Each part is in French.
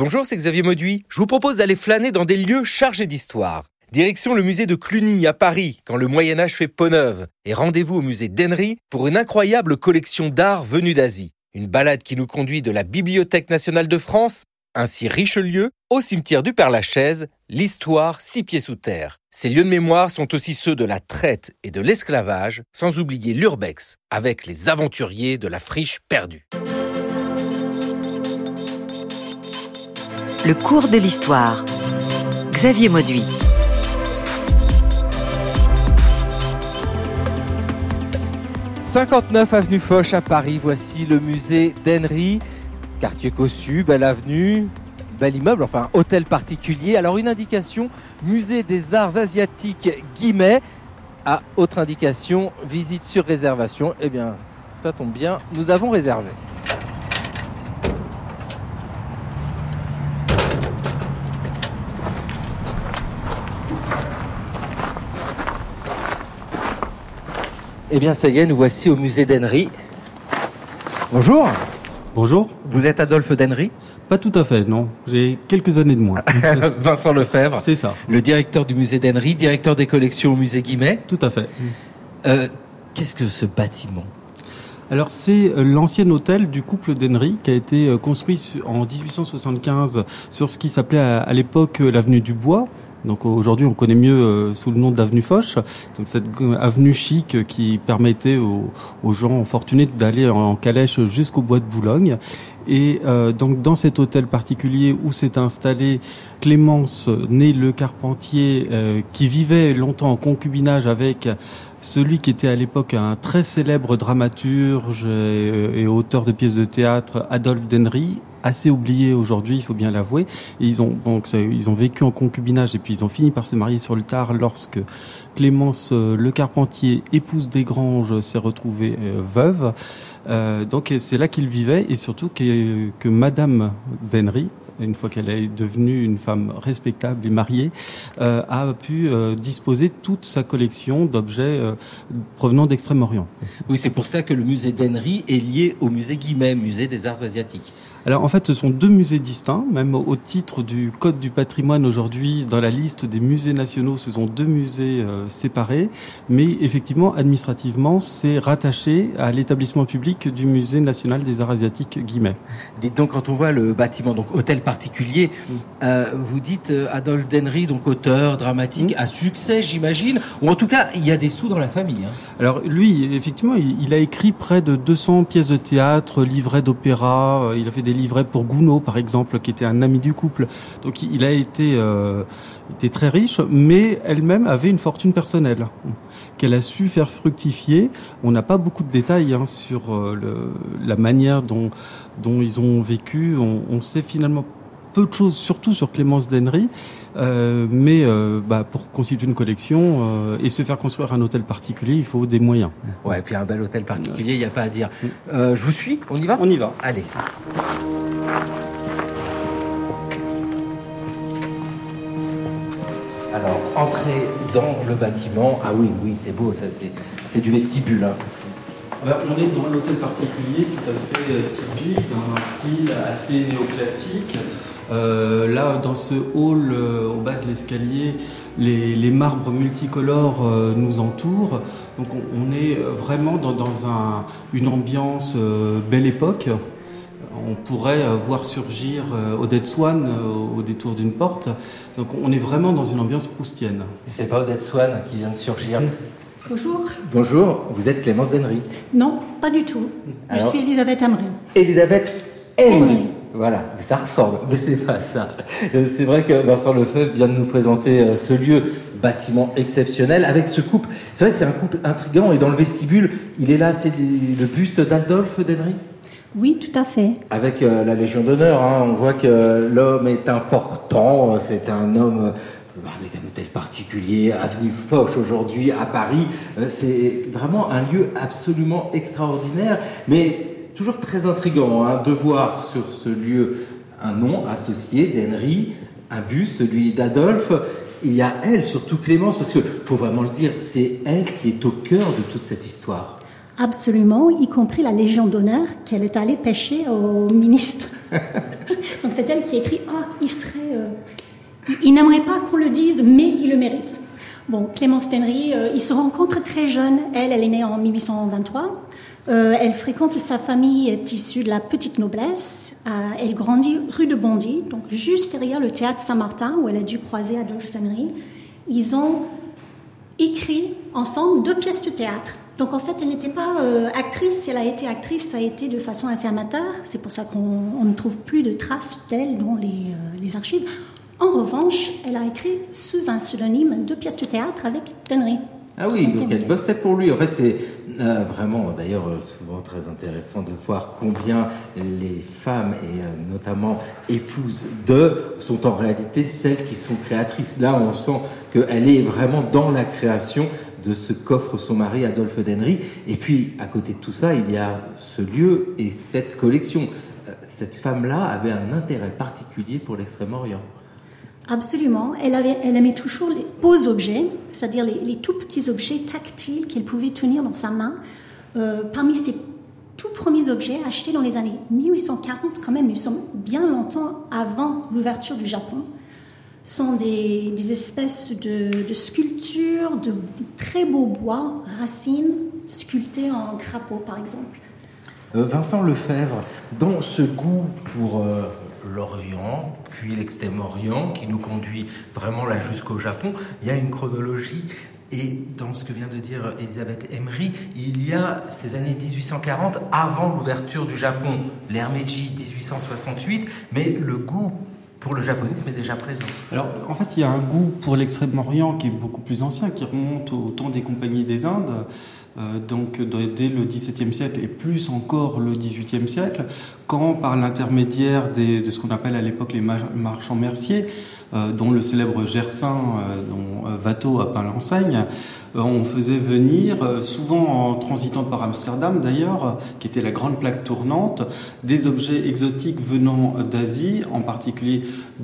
Bonjour, c'est Xavier Mauduit. Je vous propose d'aller flâner dans des lieux chargés d'histoire. Direction le musée de Cluny à Paris, quand le Moyen Âge fait peau neuve. Et rendez-vous au musée d'Henry pour une incroyable collection d'art venue d'Asie. Une balade qui nous conduit de la Bibliothèque nationale de France, ainsi Richelieu, au cimetière du Père-Lachaise, l'histoire six pieds sous terre. Ces lieux de mémoire sont aussi ceux de la traite et de l'esclavage, sans oublier l'urbex, avec les aventuriers de la friche perdue. Le cours de l'histoire. Xavier Mauduit. « 59 avenue Foch à Paris, voici le musée d'Henry, quartier cossu, belle avenue, bel immeuble, enfin hôtel particulier. Alors une indication, musée des arts asiatiques Guimet. À autre indication, visite sur réservation. Eh bien, ça tombe bien, nous avons réservé. Eh bien, ça y est, nous voici au musée d'Henry. Bonjour. Bonjour. Vous êtes Adolphe d'Henry? Pas tout à fait, non. J'ai quelques années de moins. Vincent Lefebvre. C'est ça. Le directeur du musée d'Henry, directeur des collections au musée Guimet. Tout à fait. Euh, Qu'est-ce que ce bâtiment? Alors c'est euh, l'ancien hôtel du couple d'Henry qui a été euh, construit en 1875 sur ce qui s'appelait à l'époque l'avenue du Bois, donc aujourd'hui, on connaît mieux euh, sous le nom d'avenue Foch. Donc cette avenue chic qui permettait aux, gens fortunés d'aller en, calèche jusqu'au bois de Boulogne. Et euh, donc dans cet hôtel particulier où s'est installé Clémence, né Le Carpentier, euh, qui vivait longtemps en concubinage avec celui qui était à l'époque un très célèbre dramaturge et, auteur de pièces de théâtre, Adolphe Denry, assez oublié aujourd'hui, il faut bien l'avouer. Ils ont donc ils ont vécu en concubinage et puis ils ont fini par se marier sur le tard lorsque Clémence euh, Le Carpentier, épouse Desgranges, s'est retrouvée euh, veuve. Euh, donc c'est là qu'il vivait et surtout que Madame Denry, une fois qu'elle est devenue une femme respectable et mariée, euh, a pu euh, disposer toute sa collection d'objets euh, provenant d'Extrême-Orient. Oui, c'est pour ça que le musée d'Henry est lié au musée Guimet, musée des arts asiatiques. Alors en fait, ce sont deux musées distincts, même au titre du Code du patrimoine aujourd'hui, dans la liste des musées nationaux, ce sont deux musées séparés, mais effectivement, administrativement, c'est rattaché à l'établissement public du Musée national des arts asiatiques Guimet. Dites donc, quand on voit le bâtiment, donc hôtel particulier. Euh, vous dites euh, Adolphe Denry, donc auteur dramatique, à succès, j'imagine, ou en tout cas, il y a des sous dans la famille. Hein. Alors lui, effectivement, il, a écrit près de 200 pièces de théâtre, livrets d'opéra. Euh, il a fait des livrets pour Gounod, par exemple, qui était un ami du couple. Donc il a été, était très riche, mais elle-même avait une fortune personnelle qu'elle a su faire fructifier. On n'a pas beaucoup de détails hein, sur le, la manière dont, dont ils ont vécu. On, on sait finalement peu de choses, surtout sur Clémence Denry. Euh, mais euh, bah, pour constituer une collection euh, et se faire construire un hôtel particulier, il faut des moyens. Ouais, et puis un bel hôtel particulier, il n'y a pas à dire. je vous suis, on y va? On y va. Allez. Alors, entrer dans le bâtiment. Ah oui, oui, c'est beau, ça, c'est du vestibule. Hein. on est dans l'hôtel particulier, tout à fait typique, dans un style assez néoclassique. Euh, là, dans ce hall euh, au bas de l'escalier, les, marbres multicolores euh, nous entourent. Donc on, est vraiment dans, une ambiance belle époque. On pourrait voir surgir Odette Swan au détour d'une porte. Donc on est vraiment dans une ambiance proustienne. C'est pas Odette Swan qui vient de surgir. Bonjour. Bonjour, vous êtes Clémence Denry. Non, pas du tout. Je suis Elisabeth Emery. Elisabeth Emery. Voilà, ça ressemble, mais c'est pas ça. Euh, c'est vrai que Vincent Lefebvre vient de nous présenter euh, ce lieu, bâtiment exceptionnel, avec ce couple. C'est vrai que c'est un couple intrigant, et dans le vestibule, il est là, c'est le buste d'Adolphe d'Henry Oui, tout à fait. Avec euh, la Légion d'honneur, hein, on voit que l'homme est important, c'est un homme avec un hôtel particulier, avenue Foch aujourd'hui à Paris. C'est vraiment un lieu absolument extraordinaire, mais toujours très intrigant hein, de voir sur ce lieu un nom associé d'Henry, un buste, celui d'Adolphe. Il y a elle, surtout Clémence, parce qu'il faut vraiment le dire, c'est elle qui est au cœur de toute cette histoire. Absolument, y compris la Légion d'honneur qu'elle est allée pêcher au ministre. Donc c'est elle qui écrit Ah, il serait. Euh, il n'aimerait pas qu'on le dise, mais il le mérite. Bon, Clémence Tenry, euh, il se rencontre très jeune. Elle, elle est née en 1823. Euh, elle fréquente sa famille est issue de la petite noblesse. elle grandit rue de Bondy, donc juste derrière le théâtre Saint-Martin où elle a dû croiser Adolphe Tenry. Ils ont écrit ensemble deux pièces de théâtre. Donc en fait, elle n'était pas euh, actrice. Si elle a été actrice, ça a été de façon assez amateur. C'est pour ça qu'on ne trouve plus de traces d'elle dans les, euh, archives. En revanche, elle a écrit sous un pseudonyme deux pièces de théâtre avec Tenry. Ah oui, donc elle bossait pour lui. En fait, c'est euh, vraiment d'ailleurs souvent très intéressant de voir combien les femmes, et notamment épouses de, sont en réalité celles qui sont créatrices. Là, on sent qu'elle est vraiment dans la création de ce qu'offre son mari Adolphe Denry. Et puis, à côté de tout ça, il y a ce lieu et cette collection. Euh, cette femme-là avait un intérêt particulier pour l'Extrême-Orient. Absolument. Elle, aimait toujours les beaux objets, c'est-à-dire les, tout petits objets tactiles qu'elle pouvait tenir dans sa main. Euh, parmi ces tout premiers objets achetés dans les années 1840, quand même, nous sommes bien longtemps avant l'ouverture du Japon sont des, espèces de, sculptures de très beaux bois, racines, sculptées en crapaud par exemple. Euh, Vincent Lefebvre, dans ce goût pour euh, l'Orient, puis l'Extrême-Orient, qui nous conduit vraiment là jusqu'au Japon, il y a une chronologie et dans ce que vient de dire Elisabeth Emery, il y a ces années 1840 avant l'ouverture du Japon, l'ère Meiji 1868, mais le goût pour le japonisme est déjà présent. Alors, en fait, il y a un goût pour l'Extrême-Orient qui est beaucoup plus ancien, qui remonte au temps des compagnies des Indes, donc dès le XVIIe siècle et plus encore le XVIIIe siècle, quand par l'intermédiaire de ce qu'on appelle à l'époque les marchands merciers, euh, dont le célèbre Gersin, euh, dont Watteau a peint l'enseigne, euh, on faisait venir, euh, souvent en transitant par Amsterdam d'ailleurs, qui était la grande plaque tournante, des objets exotiques venant d'Asie, en particulier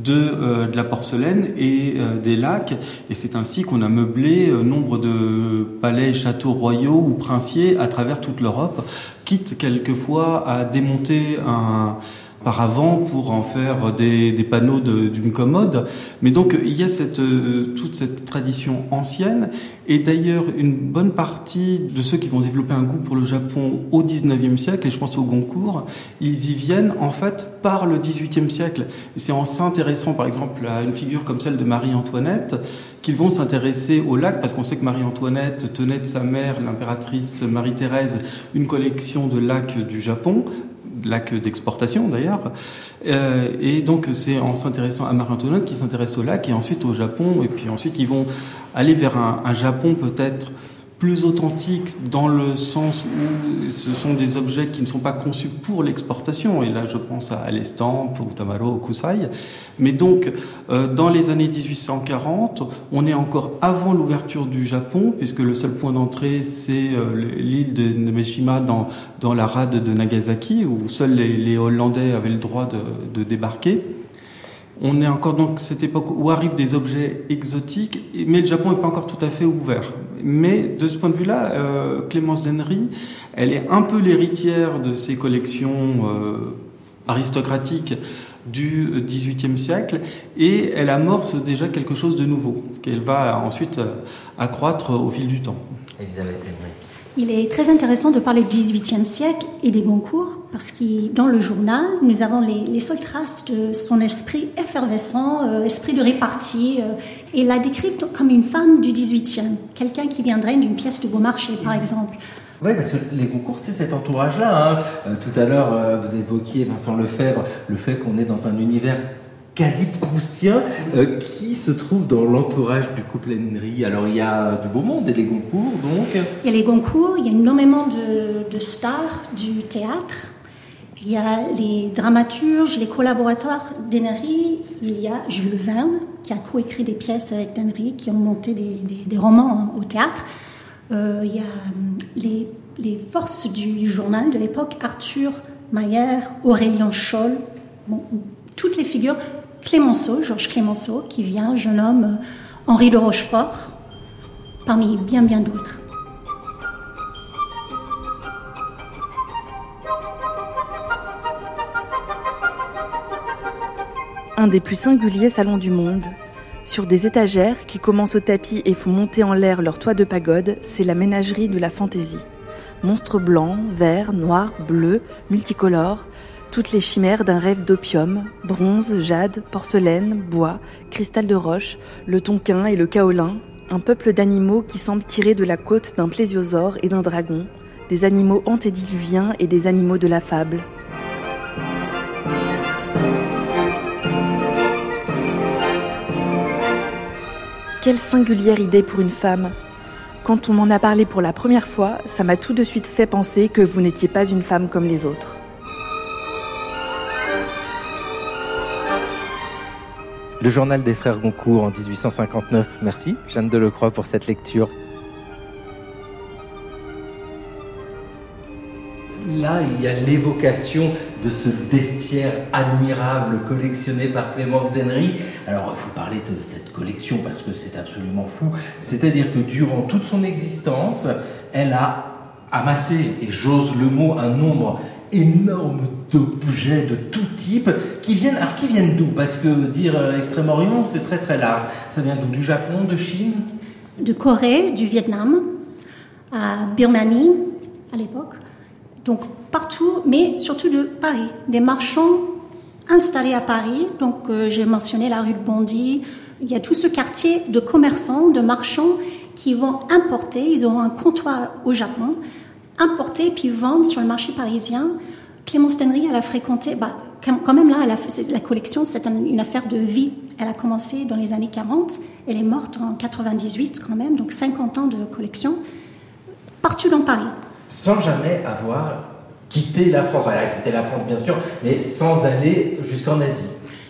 euh, de, la porcelaine et des lacs. Et c'est ainsi qu'on a meublé nombre de palais, châteaux royaux ou princiers à travers toute l'Europe, quitte quelquefois à démonter un avant pour en faire des, panneaux d'une commode. Mais donc il y a euh, toute cette tradition ancienne. Et d'ailleurs, une bonne partie de ceux qui vont développer un goût pour le Japon au 19e siècle, et je pense au Goncourt, ils y viennent en fait par le 18e siècle. C'est en s'intéressant par exemple à une figure comme celle de Marie-Antoinette qu'ils vont s'intéresser au lac, parce qu'on sait que Marie-Antoinette tenait de sa mère, l'impératrice Marie-Thérèse, une collection de lacs du Japon, lac d'exportation d'ailleurs. Euh, et donc c'est en s'intéressant à Marie-Antoinette qu'ils s'intéressent au lac et ensuite au Japon. Et puis ensuite ils vont aller vers un Japon peut-être plus authentique dans le sens où ce sont des objets qui ne sont pas conçus pour l'exportation. Et là, je pense à l'estampe, au tamaro, au kusai. Mais donc, euh, dans les années 1840, on est encore avant l'ouverture du Japon, puisque le seul point d'entrée, c'est euh, l'île de Nemeshima dans, dans la rade de Nagasaki, où seuls les, Hollandais avaient le droit de, de débarquer. On est encore donc cette époque où arrivent des objets exotiques, mais le Japon n'est pas encore tout à fait ouvert. Mais de ce point de vue-là, euh, Clémence Denry, elle est un peu l'héritière de ces collections euh, aristocratiques du XVIIIe siècle et elle amorce déjà quelque chose de nouveau, qu'elle va ensuite euh, accroître au fil du temps. Elisabeth il est très intéressant de parler du XVIIIe siècle et des Goncourt, parce que dans le journal, nous avons les, seules traces de son esprit effervescent, euh, esprit de répartie, euh, et la décrit comme une femme du XVIIIe, quelqu'un qui viendrait d'une pièce de Beaumarchais, par exemple. Oui, parce que les concours, c'est cet entourage-là. Hein. Euh, tout à l'heure, vous évoquiez, Vincent Lefebvre, le fait qu'on est dans un univers quasi proustien euh, qui se trouve dans l'entourage du couple Henry. Alors il y a du beau monde et les Goncourt donc. Il y a les Goncourt, il y a énormément de, stars du théâtre. Il y a les dramaturges, les collaborateurs d'Henry. Il y a Jules Verne qui a coécrit des pièces avec d'Henry, qui ont monté des, romans au théâtre. Euh, il y a hum, les, forces du, journal de l'époque, Arthur Mayer, Aurélien Scholl, bon, toutes les figures Clémenceau, Georges Clémenceau, qui vient, jeune homme, euh, Henri de Rochefort, parmi bien bien d'autres. un des plus singuliers salons du monde. Sur des étagères qui commencent au tapis et font monter en l'air leur toit de pagode, c'est la ménagerie de la fantaisie. Monstres blancs, verts, noirs, bleus, multicolores, toutes les chimères d'un rêve d'opium, bronze, jade, porcelaine, bois, cristal de roche, le tonquin et le kaolin, un peuple d'animaux qui semble tirer de la côte d'un plésiosaure et d'un dragon, des animaux antédiluviens et des animaux de la fable. Quelle singulière idée pour une femme Quand on m'en a parlé pour la première fois, ça m'a tout de suite fait penser que vous n'étiez pas une femme comme les autres. Le journal des frères Goncourt en 1859. Merci, Jeanne Delecroix, pour cette lecture. Là, il y a l'évocation de ce bestiaire admirable collectionné par Clémence Dennery. Alors, il faut parler de cette collection parce que c'est absolument fou. C'est-à-dire que durant toute son existence, elle a amassé, et j'ose le mot, un nombre énorme d'objets de tout type qui viennent, alors qui viennent d'où? Parce que dire euh, Extrême-Orient, c'est très très large. Ça vient d'où Du Japon, de Chine? De Corée, du Vietnam, à Birmanie à l'époque. Donc partout, mais surtout de Paris. Des marchands installés à Paris. Donc euh, j'ai mentionné la rue de Bondy. Il y a tout ce quartier de commerçants, de marchands qui vont importer. Ils auront un comptoir au Japon importer puis vendre sur le marché parisien. Clémence Tennery, elle a fréquenté, bah, quand même là, elle a fait, la collection, c'est une affaire de vie. Elle a commencé dans les années 40, elle est morte en 98 quand même, donc 50 ans de collection, partout dans Paris. Sans jamais avoir quitté la France. Elle a quitté la France, bien sûr, mais sans aller jusqu'en Asie.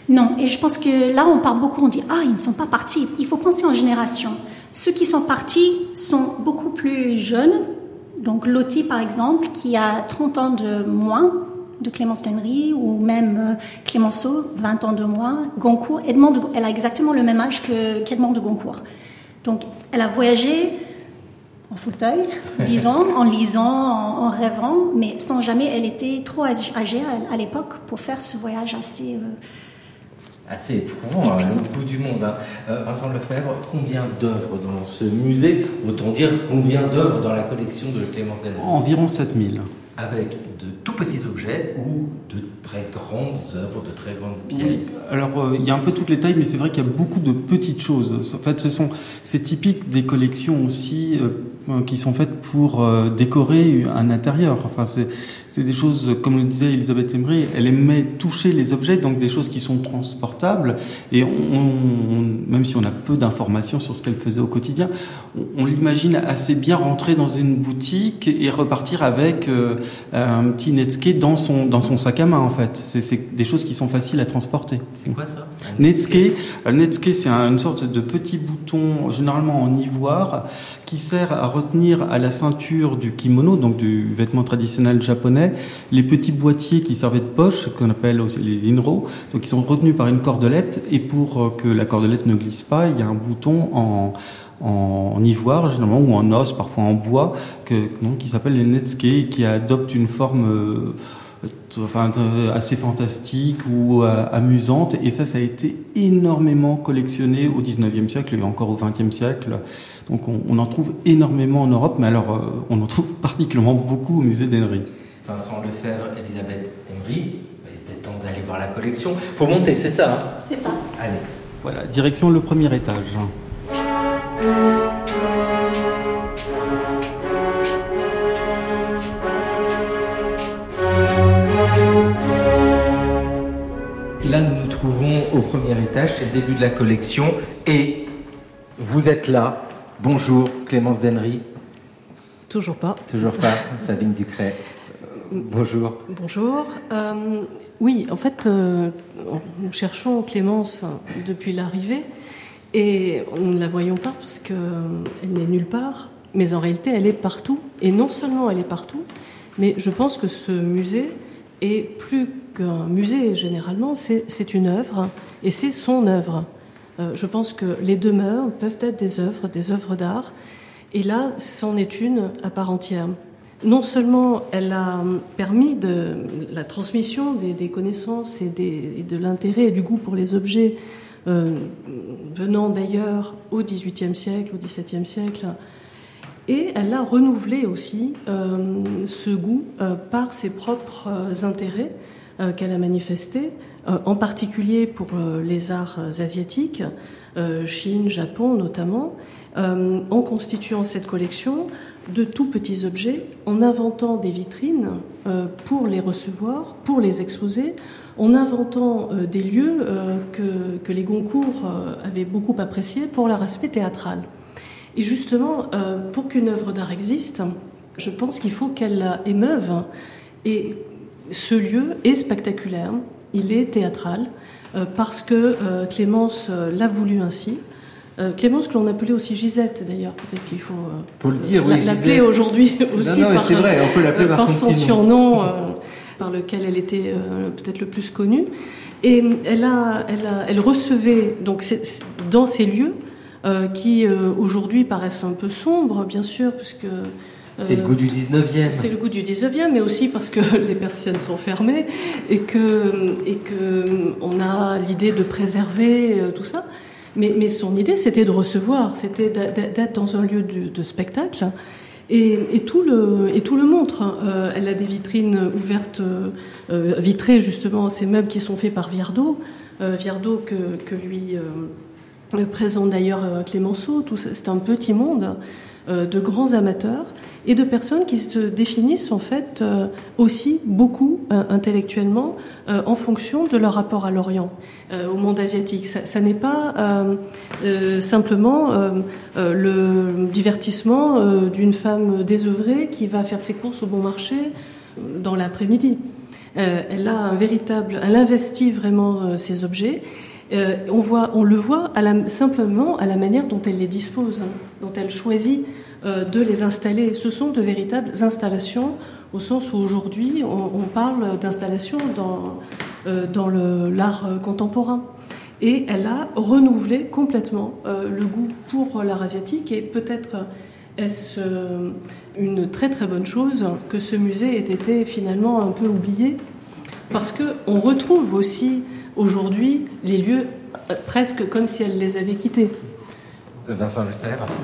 Non, et je pense que là, on parle beaucoup, on dit Ah, ils ne sont pas partis. Il faut penser en génération. Ceux qui sont partis sont beaucoup plus jeunes, donc Lottie, par exemple, qui a 30 ans de moins de Clémence Tennery, ou même euh, Clémenceau, 20 ans de moins, Goncourt, Edmond elle a exactement le même âge qu'Edmond de Goncourt. Donc elle a voyagé en fauteuil, disons, en lisant, en, rêvant, mais sans jamais, elle était trop âgée à, l'époque pour faire ce voyage assez... Euh, assez éprouvant, hein, au bout du monde. Hein. Euh, Vincent Lefebvre, combien d'œuvres dans ce musée Autant dire combien d'œuvres dans la collection de Clémence Denis Environ 7000. Avec de tout petits objets ou de très grandes œuvres, de très grandes pièces? Alors, euh, il y a un peu toutes les tailles, mais c'est vrai qu'il y a beaucoup de petites choses. En fait, ce sont, c'est typique des collections aussi euh, qui sont faites pour décorer un intérieur. Enfin, c'est des choses, comme le disait Elisabeth Emery, elle aimait toucher les objets, donc des choses qui sont transportables. Et on, même si on a peu d'informations sur ce qu'elle faisait au quotidien, on, l'imagine assez bien rentrer dans une boutique et repartir avec euh, un petit Netscape dans son, dans son sac à main, en fait. C'est des choses qui sont faciles à transporter. C'est quoi ça? Netscape, Netscape c'est une sorte de petit bouton, généralement en ivoire, qui sert à retenir à la ceinture du kimono, donc du vêtement traditionnel japonais, les petits boîtiers qui servaient de poche, qu'on appelle aussi les inro, donc ils sont retenus par une cordelette, et pour euh, que la cordelette ne glisse pas, il y a un bouton en, en, ivoire généralement ou en os, parfois en bois, qui s'appelle les netsuke, qui adopte une forme euh, enfin, assez fantastique ou euh, amusante. Et ça, ça a été énormément collectionné au 19e siècle et encore au 20e siècle. Donc on, en trouve énormément en Europe, mais alors euh, on en trouve particulièrement beaucoup au musée d'Henry. Vincent Lefebvre, Elisabeth Emery, il est peut-être temps d'aller voir la collection. Faut monter, c'est ça hein? C'est ça. Allez. Voilà, direction le premier étage. Là, nous nous trouvons au premier étage, c'est le début de la collection, et vous êtes là. Bonjour, Clémence Dennery. Toujours pas. Toujours pas, Sabine Ducret. Bonjour. Bonjour. Euh, oui, en fait, euh, nous cherchons Clémence depuis l'arrivée et nous ne la voyons pas parce qu'elle n'est nulle part, mais en réalité, elle est partout. Et non seulement elle est partout, mais je pense que ce musée est plus qu'un musée généralement, c'est une œuvre et c'est son œuvre. Euh, je pense que les demeures peuvent être des œuvres, des œuvres d'art, et là, c'en est une à part entière. non seulement elle a permis la transmission des, connaissances et, de l'intérêt et du goût pour les objets euh, venant d'ailleurs au XVIIIe siècle, au XVIIe siècle, et elle a renouvelé aussi euh, ce goût par ses propres intérêts qu'elle a manifestés, en particulier pour les arts asiatiques, Chine, Japon notamment, en constituant cette collection de tout petits objets, en inventant des vitrines euh, pour les recevoir, pour les exposer, en inventant euh, des lieux euh, que, les Goncourt avaient beaucoup appréciés pour leur aspect théâtral. Et justement, pour qu'une œuvre d'art existe, je pense qu'il faut qu'elle émeuve. Et ce lieu est spectaculaire, il est théâtral, parce que Clémence l'a voulu ainsi. Euh, Clémence, que l'on appelait aussi Gisette d'ailleurs, peut-être qu'il faut, euh, le dire, oui, l'appeler aujourd'hui aussi non, non, par, vrai, on peut l'appeler par, son, surnom euh, par lequel elle était peut-être le plus connue. Et elle, a, elle, a, elle recevait donc dans ces lieux qui aujourd'hui paraissent un peu sombres, bien sûr, puisque c'est le goût du 19e. C'est le goût du 19e, mais aussi parce que les persiennes sont fermées et que, et que on a l'idée de préserver tout ça. Mais, son idée, c'était de recevoir, c'était d'être dans un lieu de, spectacle. Et, tout le, et tout le montre. Hein. Euh, elle a des vitrines ouvertes, euh, vitrées justement, ces meubles qui sont faits par Viardot. Euh, Viardot que, que lui présente d'ailleurs Clémenceau. C'est un petit monde de grands amateurs et de personnes qui se définissent en fait euh, aussi beaucoup euh, intellectuellement euh, en fonction de leur rapport à l'Orient, au monde asiatique. Ça, n'est pas simplement le divertissement d'une femme désœuvrée qui va faire ses courses au bon marché dans l'après-midi. elle a un véritable, elle investit vraiment ses objets. on, voit, on le voit simplement à la manière dont elle les dispose, dont elle choisit de les installer. Ce sont de véritables installations au sens où aujourd'hui on, parle d'installations dans, euh, dans l'art contemporain. Et elle a renouvelé complètement euh, le goût pour l'art asiatique et peut-être est-ce une très très bonne chose que ce musée ait été finalement un peu oublié parce qu'on retrouve aussi aujourd'hui les lieux presque comme si elle les avait quittés.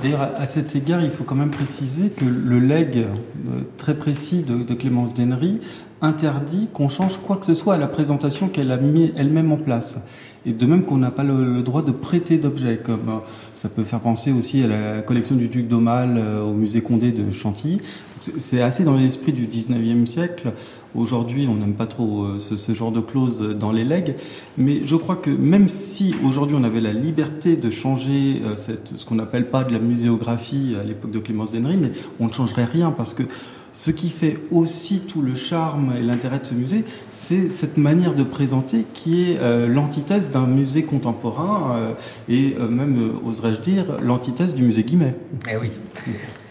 D'ailleurs, à cet égard, il faut quand même préciser que le legs euh, très précis de, Clémence Dennery interdit qu'on change quoi que ce soit à la présentation qu'elle a mis elle-même en place. Et de même qu'on n'a pas le, droit de prêter d'objets, comme euh, ça peut faire penser aussi à la collection du duc d'Aumale euh, au musée Condé de Chantilly. C'est assez dans l'esprit du 19e siècle. Aujourd'hui, on n'aime pas trop euh, ce, genre de clause dans les legs, mais je crois que même si aujourd'hui on avait la liberté de changer ce qu'on n'appelle pas de la muséographie à l'époque de Clémence Dennery, mais on ne changerait rien parce que ce qui fait aussi tout le charme et l'intérêt de ce musée, c'est cette manière de présenter qui est euh, l'antithèse d'un musée contemporain euh, et euh, même, oserais-je dire, l'antithèse du musée Guimet. Eh oui.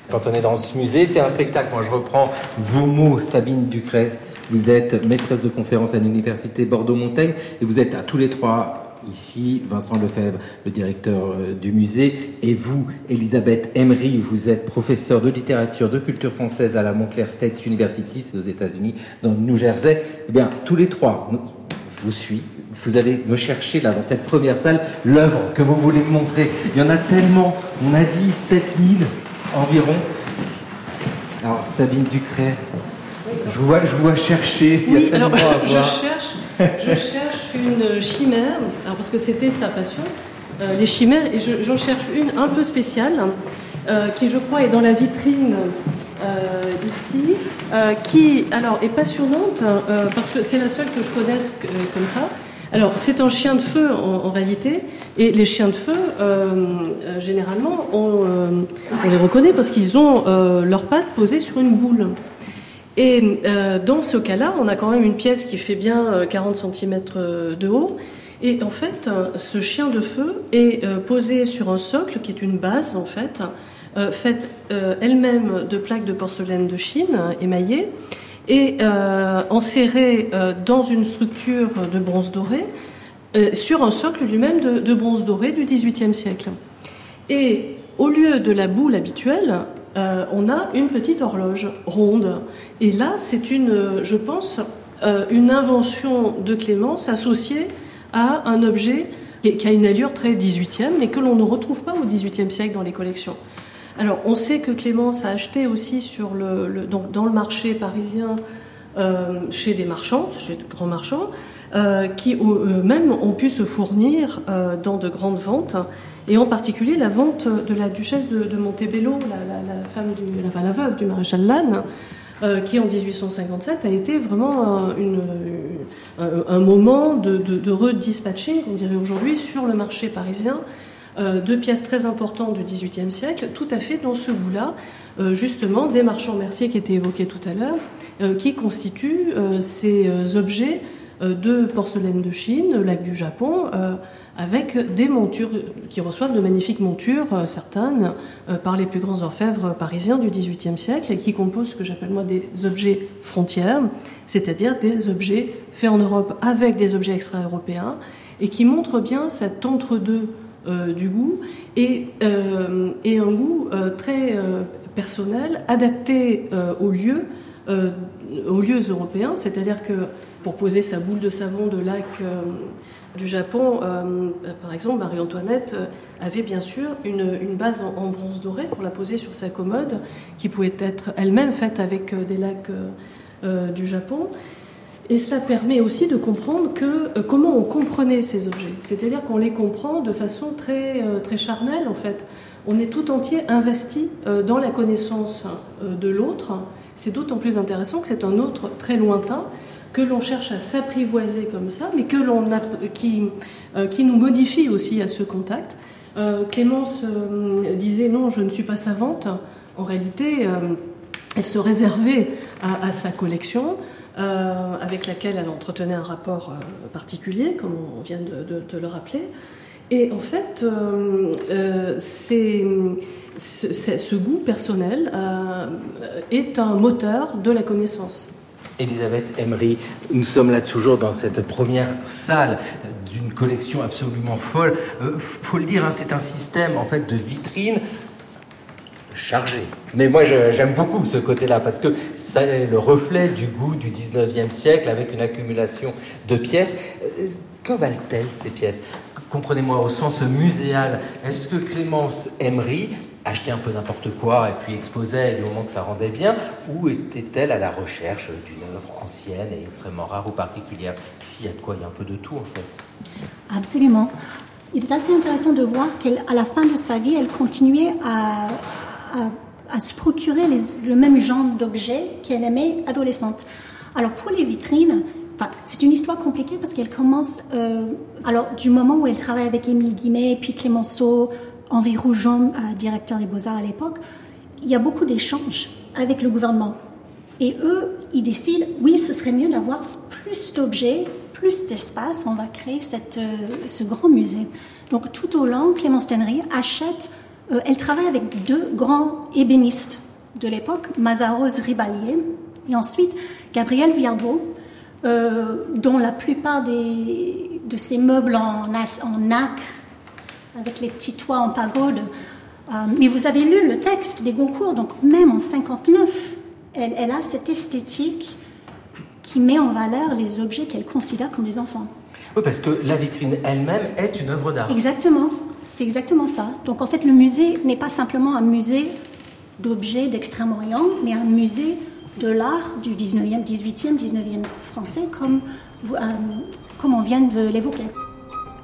Quand on est dans ce musée, c'est un spectacle. Moi, je reprends vos mots, Sabine Ducrest. Vous êtes maîtresse de conférence à l'université Bordeaux-Montaigne et vous êtes à tous les trois ici, Vincent Lefebvre, le directeur euh, du musée, et vous, Elisabeth Emery, vous êtes professeur de littérature, de culture française à la Montclair State University, aux États-Unis, dans le New Jersey. Eh bien, tous les trois, je vous suis. Vous allez me chercher là dans cette première salle l'œuvre que vous voulez me montrer. Il y en a tellement. On a dit 7000 environ. Alors Sabine Ducret, je vous vois, je vois chercher. Oui, alors je cherche, je cherche une chimère, parce que c'était sa passion, euh, les chimères, et j'en cherche une un peu spéciale, euh, qui je crois est dans la vitrine euh, ici, qui alors est passionnante, parce que c'est la seule que je connaisse comme ça. Alors, c'est un chien de feu en, réalité, et les chiens de feu, généralement, on, les reconnaît parce qu'ils ont leurs pattes posées sur une boule. Et euh, dans ce cas-là, on a quand même une pièce qui fait bien 40 euh, cm euh, de haut. Et en fait, ce chien de feu est posé sur un socle qui est une base, en fait, faite elle-même de plaques de porcelaine de Chine émaillées et enserrée dans une structure de bronze doré sur un socle lui-même de, de, bronze doré du XVIIIe siècle. Et au lieu de la boule habituelle, on a une petite horloge ronde. Et là, c'est une, je pense, une invention de Clémence associée à un objet qui a une allure très 18e, mais que l'on ne retrouve pas au 18e siècle dans les collections. Alors, on sait que Clémence a acheté aussi sur le, dans le marché parisien euh, chez des marchands, chez de grands marchands, euh, qui eux-mêmes ont pu se fournir euh, dans de grandes ventes, et en particulier la vente de la duchesse de, Montebello, la, femme la, veuve du maréchal Lannes, qui en 1857 a été vraiment une, un, moment de, de, de redispatching, on dirait aujourd'hui, sur le marché parisien euh, deux pièces très importantes du XVIIIe siècle, tout à fait dans ce goût-là, euh, justement, des marchands merciers qui étaient évoqués tout à l'heure, euh, qui constituent ces objets de porcelaine de Chine, lac du Japon, avec des montures qui reçoivent de magnifiques montures, certaines, par les plus grands orfèvres parisiens du XVIIIe siècle, et qui composent ce que j'appelle moi des objets frontières, c'est-à-dire des objets faits en Europe avec des objets extra-européens, et qui montrent bien cet entre-deux euh, du goût et, euh, un goût euh, très personnel, adapté aux lieux, aux lieux européens, c'est-à-dire que pour poser sa boule de savon de lac du Japon, par exemple, Marie-Antoinette avait bien sûr une, base en, bronze doré pour la poser sur sa commode, qui pouvait être elle-même faite avec des lacs du Japon. Et cela permet aussi de comprendre que, euh, comment on comprenait ces objets. C'est-à-dire qu'on les comprend de façon très, euh, très charnelle, en fait. On est tout entier investi euh, dans la connaissance de l'autre. C'est d'autant plus intéressant que c'est un autre très lointain que l'on cherche à s'apprivoiser comme ça, mais que l'on qui, qui nous modifie aussi à ce contact. Clémence disait non, je ne suis pas savante. En réalité, elle se réservait à sa collection. Euh, avec laquelle elle entretenait un rapport euh, particulier, comme on vient de, le rappeler. Et en fait, euh, ce, goût personnel est un moteur de la connaissance. Elisabeth Emery, nous sommes là toujours dans cette première salle d'une collection absolument folle. faut le dire, hein, c'est un système en fait de vitrine chargé. Mais moi, j'aime beaucoup ce côté-là parce que c'est le reflet du goût du 19e siècle avec une accumulation de pièces. Euh, que valent-elles ces pièces? Comprenez-moi au sens muséal. Est-ce que Clémence Emery achetait un peu n'importe quoi et puis exposait du moment que ça rendait bien ou était-elle à la recherche d'une œuvre ancienne et extrêmement rare ou particulière? Ici, il y a de quoi Il y a un peu de tout en fait. Absolument. Il est assez intéressant de voir qu'à la fin de sa vie, elle continuait à, à, se procurer le même genre d'objets qu'elle aimait adolescente. Alors pour les vitrines, c'est une histoire compliquée parce qu'elle commence, euh, alors du moment où elle travaille avec Émile Guimet, puis Clémenceau, Henri Roujon, euh, directeur des Beaux-Arts à l'époque, il y a beaucoup d'échanges avec le gouvernement. Et eux, ils décident, oui, ce serait mieux d'avoir plus d'objets, plus d'espace, on va créer euh, ce grand musée. Donc tout au long, Clémence Tennery achète euh, elle travaille avec deux grands ébénistes de l'époque, Mazaros Ribalier et ensuite Gabriel Viardot, dont la plupart de ces meubles en, en, acre, avec les petits toits en pagode. Euh, mais vous avez lu le texte des Goncourt, donc même en 59, elle, elle a cette esthétique qui met en valeur les objets qu'elle considère comme des enfants. Oui, parce que la vitrine elle-même est une œuvre d'art. Exactement. C'est exactement ça. Donc en fait, le musée n'est pas simplement un musée d'objets d'Extrême-Orient, mais un musée de l'art du 19e, 18e, 19e français, comme, euh, comme on vient de l'évoquer.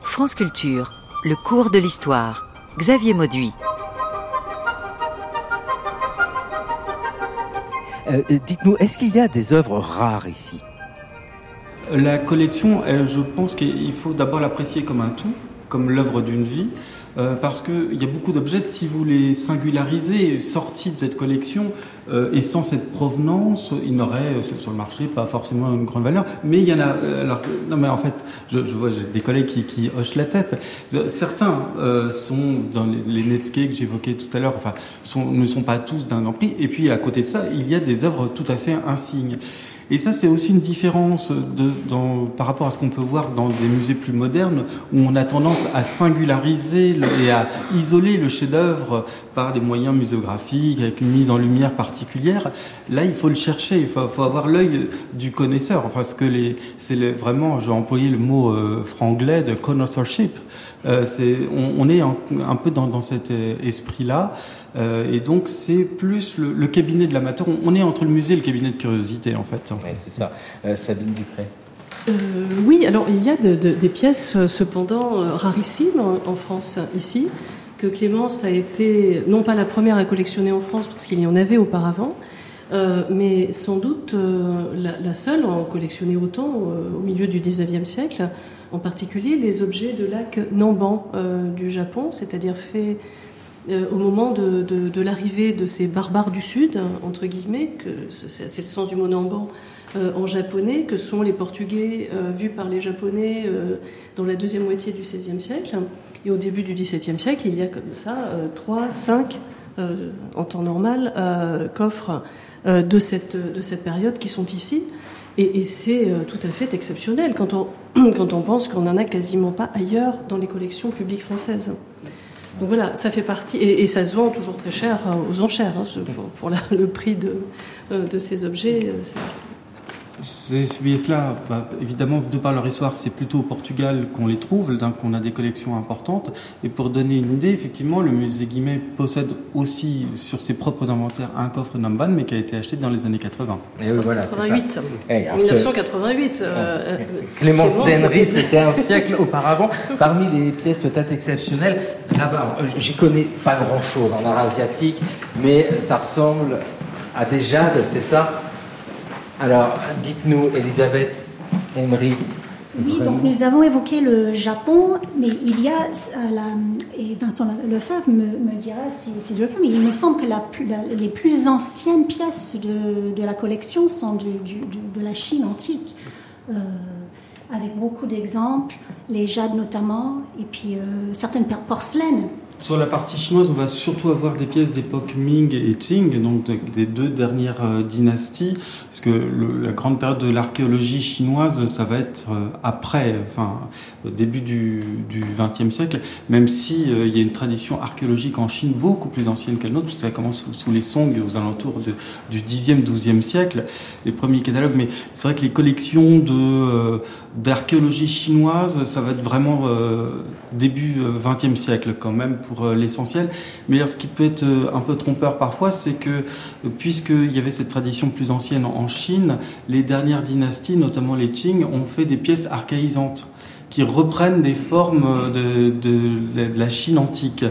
France Culture, le cours de l'histoire. Xavier Mauduit. Euh, euh, dites-nous, est-ce qu'il y a des œuvres rares ici? La collection, je pense qu'il faut d'abord l'apprécier comme un tout comme l'œuvre d'une vie, euh, parce qu'il y a beaucoup d'objets, si vous les singularisez, sortis de cette collection, euh, et sans cette provenance, ils n'auraient euh, sur le marché pas forcément une grande valeur. Mais il y en a. alors, non, mais en fait, je, je vois j'ai des collègues qui, hochent la tête. Certains sont dans les, les Netscape que j'évoquais tout à l'heure, enfin, ne sont pas tous d'un grand prix. Et puis à côté de ça, il y a des œuvres tout à fait insignes. Et ça, c'est aussi une différence par rapport à ce qu'on peut voir dans des musées plus modernes, où on a tendance à singulariser et à isoler le chef-d'œuvre par des moyens muséographiques, avec une mise en lumière particulière. Là, il faut le chercher, il faut, faut avoir l'œil du connaisseur. Enfin, ce que les, c'est vraiment, j'ai employé le mot euh, franglais de connoisseurship. Euh, on, on, est un, un peu dans, dans cet esprit-là. Euh, et donc c'est plus le, le, cabinet de l'amateur. On, on, est entre le musée et le cabinet de curiosité en fait. Ouais, c'est ça. Euh, Sabine Ducré. Euh, oui, alors il y a de, de, des pièces cependant rarissimes en, en, France ici que Clémence a été non pas la première à collectionner en France parce qu'il y en avait auparavant, euh, mais sans doute euh, la, seule à en collectionner autant euh, au milieu du 19e siècle, en particulier les objets de lac Namban du Japon, c'est-à-dire faits au moment de, l'arrivée de ces barbares du Sud, entre guillemets, c'est le sens du mot Namban en japonais, que sont les Portugais vus par les Japonais dans la deuxième moitié du XVIe siècle. Et au début du XVIIe siècle, il y a comme ça trois, cinq, en temps normal, coffres de, cette, de cette période qui sont ici. Et, c'est tout à fait exceptionnel quand on, quand on pense qu'on n'en a quasiment pas ailleurs dans les collections publiques françaises. Donc voilà, ça fait partie, et, ça se vend toujours très cher aux enchères, hein, pour, le prix de, de ces objets. Ces pièces-là, bah, évidemment, de par leur histoire, c'est plutôt au Portugal qu'on les trouve, donc on a des collections importantes. Et pour donner une idée, effectivement, le musée Guimet possède aussi sur ses propres inventaires un coffre Namban, mais qui a été acheté dans les années 80. Et oui, voilà, 88. Et 1988. Euh, Clémence Dennery, c'était un siècle auparavant. Parmi les pièces peut-être exceptionnelles, là-bas, j'y connais pas grand-chose en art asiatique, mais ça ressemble à des jades, c'est ça? Alors, dites-nous, Elisabeth Emery. Oui, donc nous avons évoqué le Japon, mais il y a, la, et Vincent Lefebvre me, me dira si c'est le cas, mais il me semble que la, la, les plus anciennes pièces de, de la collection sont du, du, de la Chine antique, euh, avec beaucoup d'exemples, les jades notamment, et puis euh, certaines porcelaines sur la partie chinoise, on va surtout avoir des pièces d'époque Ming et Qing, donc des deux dernières euh, dynasties, parce que la grande période de l'archéologie chinoise, ça va être euh, après, enfin, au début du XXe siècle, même si euh, il y a une tradition archéologique en Chine beaucoup plus ancienne que la nôtre, parce que ça commence sous, les Song, aux alentours du Xe, XIIe siècle, les premiers catalogues. Mais c'est vrai que les collections de d'archéologie chinoise, ça va être vraiment euh, début XXe siècle quand même pour euh, l'essentiel. Mais ce qui peut être euh, un peu trompeur parfois, c'est que euh, puisqu'il y avait cette tradition plus ancienne en Chine, les dernières dynasties, notamment les Qing, ont fait des pièces archaïsantes qui reprennent des formes de, de, la Chine antique.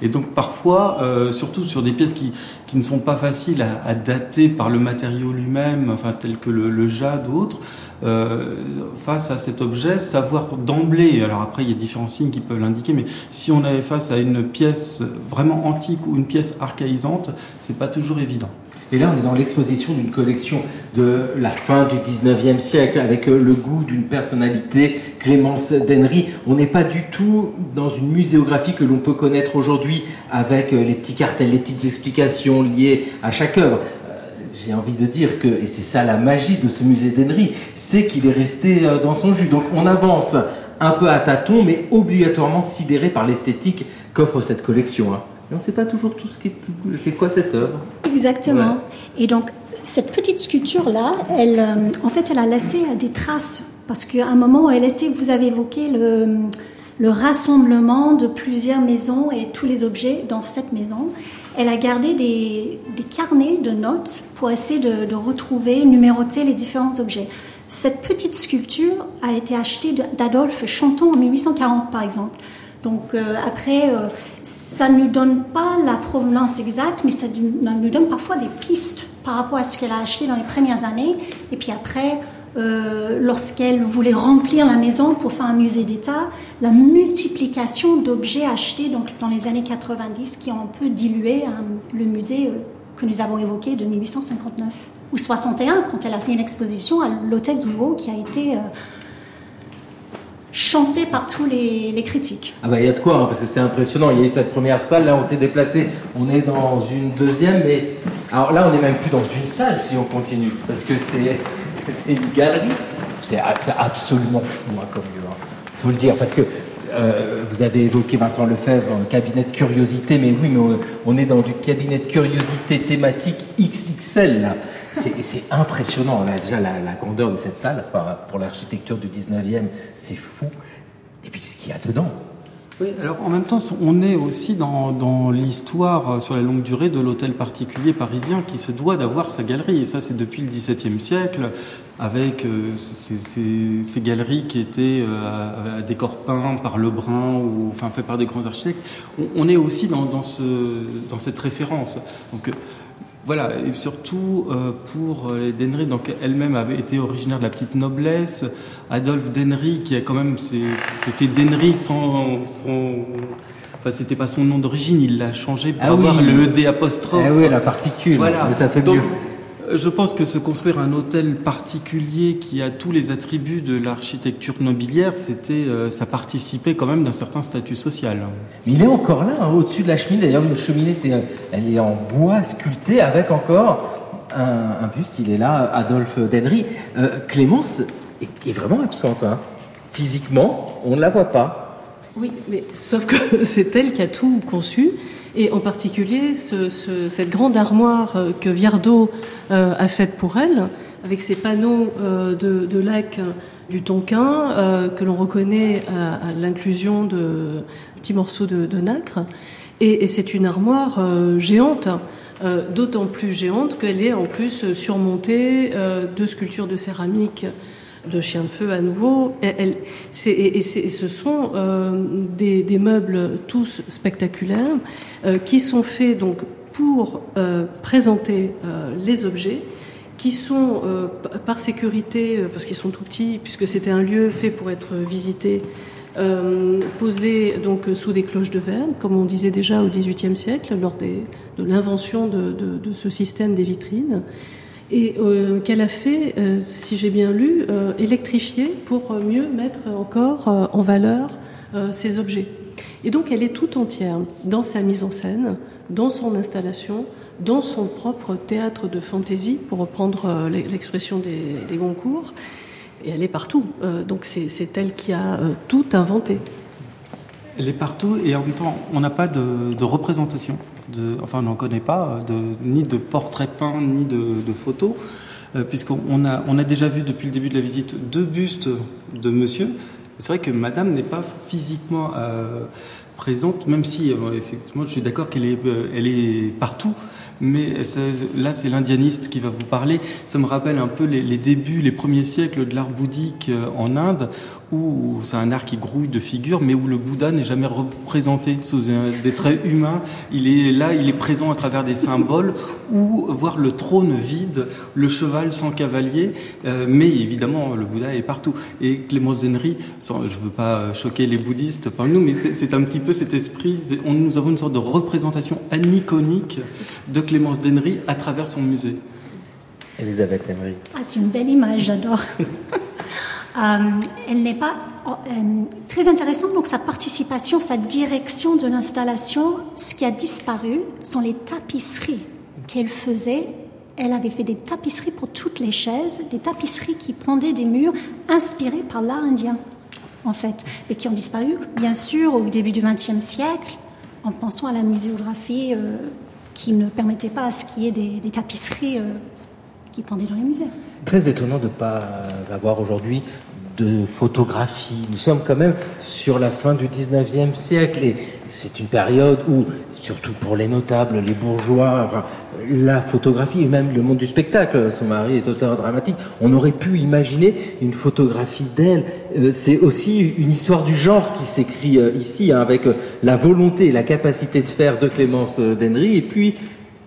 Et donc parfois, euh, surtout sur des pièces qui, qui ne sont pas faciles à, à dater par le matériau lui-même, enfin tel que le, le jade ou autre, euh, face à cet objet, savoir d'emblée, alors après il y a différents signes qui peuvent l'indiquer, mais si on avait face à une pièce vraiment antique ou une pièce archaïsante, c'est pas toujours évident. Et là, on est dans l'exposition d'une collection de la fin du 19e siècle, avec le goût d'une personnalité, Clémence Dennery. On n'est pas du tout dans une muséographie que l'on peut connaître aujourd'hui, avec les petits cartels, les petites explications liées à chaque œuvre j'ai envie de dire que, et c'est ça la magie de ce musée d'Henry, c'est qu'il est resté dans son jus. Donc on avance un peu à tâtons, mais obligatoirement sidéré par l'esthétique qu'offre cette collection. Hein. On ne sait pas toujours tout ce qui est. C'est quoi cette œuvre Exactement. Ouais. Et donc, cette petite sculpture-là, elle, euh, en fait, elle a laissé des traces. Parce qu'à un moment, elle laissé, vous avez évoqué le, le rassemblement de plusieurs maisons et tous les objets dans cette maison. Elle a gardé des, carnets de notes pour essayer de, de, retrouver, numéroter les différents objets. Cette petite sculpture a été achetée d'Adolphe Chanton en 1840, par exemple. Donc euh, après, euh, ça ne nous donne pas la provenance exacte, mais ça nous donne parfois des pistes par rapport à ce qu'elle a acheté dans les premières années. Et puis après, euh, lorsqu'elle voulait remplir la maison pour faire un musée d'État, la multiplication d'objets achetés donc, dans les années 90 qui ont un peu dilué hein, le musée que nous avons évoqué de 1859 ou 61 quand elle a fait une exposition à l'Hôtel du Haut qui a été euh, chanté par tous les, les critiques. Ah bah il y a de quoi, hein, parce que c'est impressionnant. Il y a eu cette première salle, là on s'est déplacé, on est dans une deuxième, mais alors là on n'est même plus dans une salle si on continue, parce que c'est c'est une galerie. C'est absolument fou hein, comme lieu. Il faut le dire parce que euh, vous avez évoqué Vincent Lefebvre, cabinet de curiosité, mais oui, mais on, est dans du cabinet de curiosité thématique XXL. C'est impressionnant, là, déjà la, grandeur de cette salle pour l'architecture du 19e, c'est fou. Et puis ce qu'il y a dedans. Oui, alors en même temps, on est aussi dans, dans l'histoire euh, sur la longue durée de l'hôtel particulier parisien qui se doit d'avoir sa galerie. Et ça, c'est depuis le XVIIe siècle, avec euh, ces, galeries qui étaient euh, à décor peint par Lebrun ou enfin fait par des grands architectes. On, on est aussi dans, dans, ce, dans cette référence. Donc, voilà, et surtout euh, pour les Denry, donc elle-même avait été originaire de la petite noblesse. Adolphe Denry, qui a quand même, c'était Denry sans, enfin c'était pas son nom d'origine, il l'a changé pour ah avoir le D apostrophe. Ah oui, la particule. Voilà, mais ça fait mieux. Je pense que se construire un hôtel particulier qui a tous les attributs de l'architecture nobiliaire, c'était, euh, ça participait quand même d'un certain statut social. Mais il est encore là, hein, au-dessus de la cheminée. D'ailleurs, une cheminée, c'est, elle est en bois sculpté avec encore un, buste. Il est là, Adolphe Denry. Euh, Clémence est, vraiment absente. Hein. Physiquement, on ne la voit pas. Oui, mais sauf que c'est elle qui a tout conçu et en particulier cette grande armoire euh, que Viardot euh, a faite pour elle, avec ses panneaux euh, de, lac du Tonkin, que l'on reconnaît à, l'inclusion de petits morceaux de, nacre. Et, c'est une armoire géante, d'autant plus géante qu'elle est en plus surmontée de sculptures de céramique de chien de feu à nouveau. Et, ce sont euh, des, meubles tous spectaculaires euh, qui sont faits donc pour euh, présenter les objets qui sont par sécurité, parce qu'ils sont tout petits, puisque c'était un lieu fait pour être visité, posés donc sous des cloches de verre, comme on disait déjà au XVIIIe siècle, lors de l'invention de, ce système des vitrines et euh, qu'elle a fait, euh, si j'ai bien lu, euh, électrifier pour mieux mettre encore en valeur ces objets. Et donc elle est tout entière dans sa mise en scène, dans son installation, dans son propre théâtre de fantaisie, pour reprendre l'expression des, des, Goncourt. Et elle est partout. donc c'est elle qui a tout inventé. Elle est partout et en même temps, on n'a pas de, de représentation enfin on n'en connaît pas, de, ni de portraits peints, ni de, photos, euh, puisqu'on a, on a déjà vu depuis le début de la visite deux bustes de monsieur. C'est vrai que madame n'est pas physiquement euh, présente, même si euh, effectivement je suis d'accord qu'elle est, elle est partout, mais là c'est l'indianiste qui va vous parler. Ça me rappelle un peu les, les débuts, les premiers siècles de l'art bouddhique en Inde, où c'est un art qui grouille de figures, mais où le Bouddha n'est jamais représenté sous des traits humains. Il est là, il est présent à travers des symboles, ou voir le trône vide, le cheval sans cavalier, euh, mais évidemment le Bouddha est partout. Et Clémence Zenry, je ne veux pas choquer les bouddhistes parmi nous, mais c'est un petit peu cet esprit. On, nous avons une sorte de représentation aniconique de Clémence Denry à travers son musée. Elisabeth Henry. Ah, c'est une belle image, j'adore. Euh, elle n'est pas oh, euh, très intéressante, donc sa participation, sa direction de l'installation. Ce qui a disparu sont les tapisseries qu'elle faisait. Elle avait fait des tapisseries pour toutes les chaises, des tapisseries qui pendaient des murs inspirés par l'art indien, en fait, et qui ont disparu, bien sûr, au début du XXe siècle, en pensant à la muséographie euh, qui ne permettait pas à ce qu'il y ait des, tapisseries qui pendaient dans les musées. Très étonnant de ne pas avoir aujourd'hui de photographie. Nous sommes quand même sur la fin du 19e siècle et c'est une période où, surtout pour les notables, les bourgeois, la photographie et même le monde du spectacle, son mari est auteur dramatique, on aurait pu imaginer une photographie d'elle. Euh, c'est aussi une histoire du genre qui s'écrit euh, ici, hein, avec euh, la volonté et la capacité de faire de Clémence Denry et puis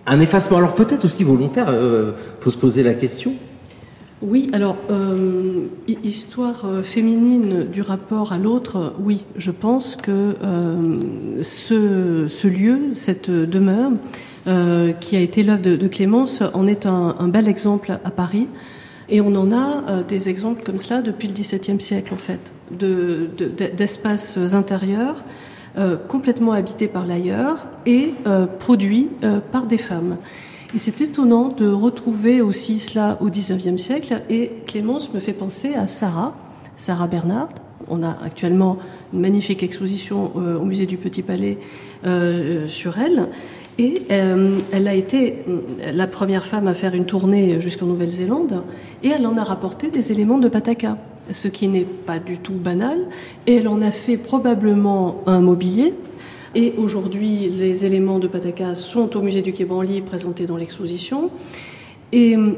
un effacement. Alors peut-être aussi volontaire, faut se poser la question. Oui, alors, euh, histoire euh, féminine du rapport à l'autre, oui, je pense que euh, ce, lieu, cette demeure, qui a été l'œuvre de, Clémence, en est un, bel exemple à Paris. Et on en a des exemples comme cela depuis le XVIIe siècle, en fait, d'espaces intérieurs complètement habités par l'ailleurs et produits par des femmes. Et c'est étonnant de retrouver aussi cela au XIXe siècle. Et Clémence me fait penser à Sarah, Sarah Bernard. On a actuellement une magnifique exposition euh, au musée du Petit Palais euh, sur elle. Et euh, elle a été la première femme à faire une tournée jusqu'en Nouvelle-Zélande. Et elle en a rapporté des éléments de Pataka, ce qui n'est pas du tout banal. Et elle en a fait probablement un mobilier et aujourd'hui, les éléments de Pataka sont au musée du Quai Branly présentés dans l'exposition. Et euh,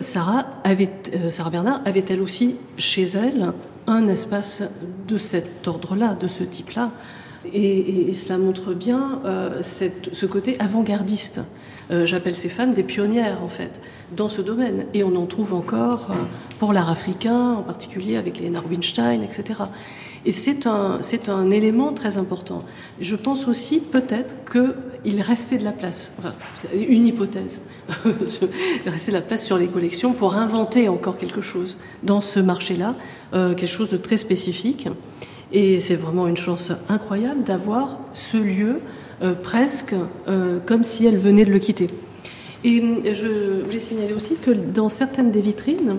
Sarah, avait, euh, Sarah Bernard avait-elle aussi chez elle un espace de cet ordre-là, de ce type-là et, cela montre bien euh, ce côté avant-gardiste. J'appelle ces femmes des pionnières, en fait, dans ce domaine. Et on en trouve encore pour l'art africain, en particulier avec les Rubinstein, etc. Et c'est un, élément très important. Je pense aussi peut-être qu'il restait de la place, une hypothèse, il restait de la place sur les collections pour inventer encore quelque chose dans ce marché-là, euh, quelque chose de très spécifique. Et c'est vraiment une chance incroyable d'avoir ce lieu euh, presque euh, comme si elle venait de le quitter. Et je voulais signaler aussi que dans certaines des vitrines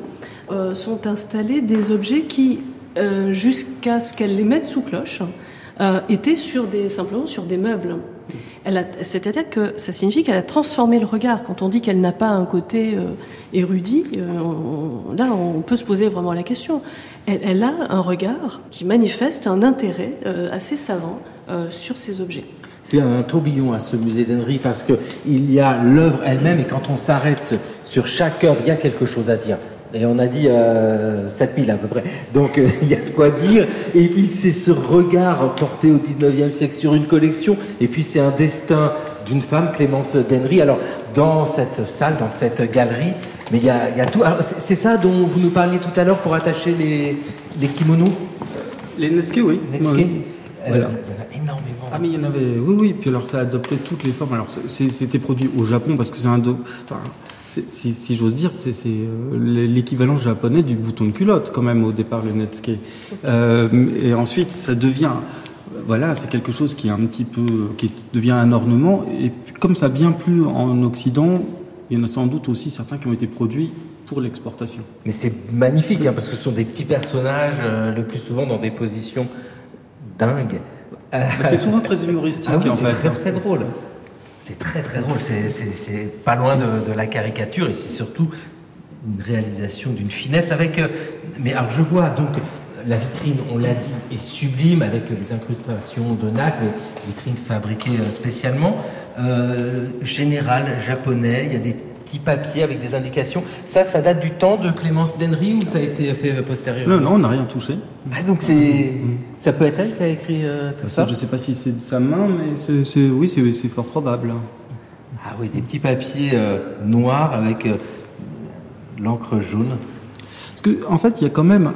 sont installés des objets qui euh, jusqu'à ce qu'elle les mette sous cloche, euh, était sur des, simplement sur des meubles. C'est-à-dire que ça signifie qu'elle a transformé le regard. Quand on dit qu'elle n'a pas un côté euh, érudit, là, on peut se poser vraiment la question. Elle, a un regard qui manifeste un intérêt assez savant sur ces objets. C'est un tourbillon à ce musée d'Henry parce qu'il y a l'œuvre elle-même et quand on s'arrête sur chaque œuvre, il y a quelque chose à dire. Et on a dit euh, 7000 à peu près. Donc euh, il y a de quoi dire. Et puis c'est ce regard porté au 19e siècle sur une collection. Et puis c'est un destin d'une femme, Clémence Denry. Alors dans cette salle, dans cette galerie, mais il y a, y a, tout. C'est ça dont vous nous parliez tout à l'heure pour attacher les, les kimonos? Les Netsuke, oui. Netsuke. Euh, il y en a énormément. Ah mais il y en avait, oui, oui. Puis alors ça a adopté toutes les formes. Alors c'était produit au Japon parce que c'est un, enfin, si, si j'ose dire, c'est euh, l'équivalent japonais du bouton de culotte, quand même, au départ, le netsuke. Euh, et ensuite, ça devient, voilà, c'est quelque chose qui est un petit peu, qui devient un ornement. Et comme ça bien plus en Occident, il y en a sans doute aussi certains qui ont été produits pour l'exportation. Mais c'est magnifique, hein, parce que ce sont des petits personnages, euh, le plus souvent dans des positions dingues. C'est souvent très humoristique. Ah oui, c'est très très drôle. C'est très très drôle, c'est pas loin de, la caricature et c'est surtout une réalisation d'une finesse avec... Euh, mais alors je vois donc la vitrine, on l'a dit, est sublime avec les incrustations de nacre, les vitrines fabriquées euh, spécialement. Euh, général japonais, il y a des petits papiers avec des indications. Ça, ça date du temps de Clémence Denry ou ça a été fait postérieurement Non, non, on n'a rien touché. Ah, donc c'est, ça peut être elle qui a écrit euh, tout ça, Je ne sais pas si c'est de sa main, mais c'est, oui, c'est, fort probable. Ah oui, des petits papiers euh, noirs avec euh, l'encre jaune. Parce qu'en en fait, il y a quand même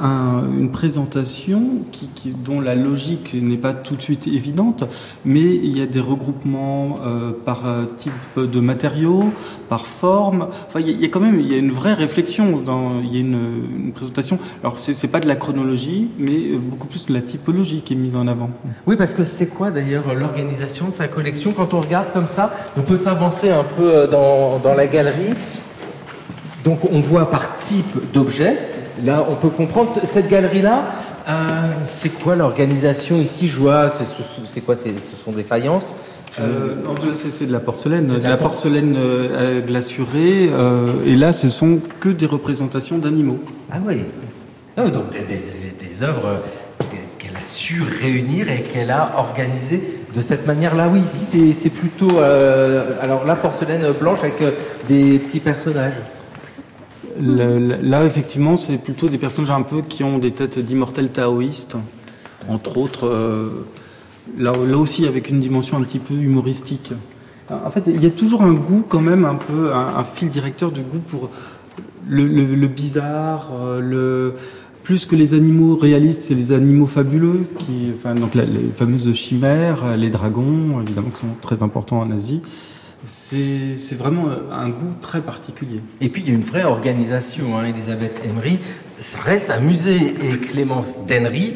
une présentation qui, dont la logique n'est pas tout de suite évidente, mais il y a des regroupements euh, par euh, type de matériaux, par forme. Enfin, il y, a, quand même il y a une vraie réflexion. Dans, il y a une, présentation. Alors, c'est, n'est pas de la chronologie, mais beaucoup plus de la typologie qui est mise en avant. Oui, parce que c'est quoi d'ailleurs l'organisation de sa collection? Quand on regarde comme ça, on peut s'avancer un peu euh, dans, dans la galerie. Donc on voit par type d'objet, Là, on peut comprendre. Cette galerie-là, euh, c'est quoi l'organisation ici Je vois, c'est quoi? Ce sont des faïences? Euh, c'est de la porcelaine, de, la, porcelaine euh, glaçurée. et là, ce sont que des représentations d'animaux. Ah oui. Donc des, œuvres qu'elle a su réunir et qu'elle a organisées de cette manière-là. Oui, ici, c'est plutôt alors la porcelaine blanche avec des petits personnages là, effectivement, c'est plutôt des personnages un peu qui ont des têtes d'immortels taoïstes, entre autres. Euh, là, aussi, avec une dimension un petit peu humoristique. En fait, il y a toujours un goût, quand même, un peu, un, fil directeur de goût pour le, bizarre, euh, plus que les animaux réalistes, c'est les animaux fabuleux, qui, enfin, donc les fameuses chimères, les dragons, évidemment, qui sont très importants en Asie c'est vraiment un goût très particulier. Et puis il y a une vraie organisation, hein, Elisabeth Emery. Ça reste un musée et Clémence Denry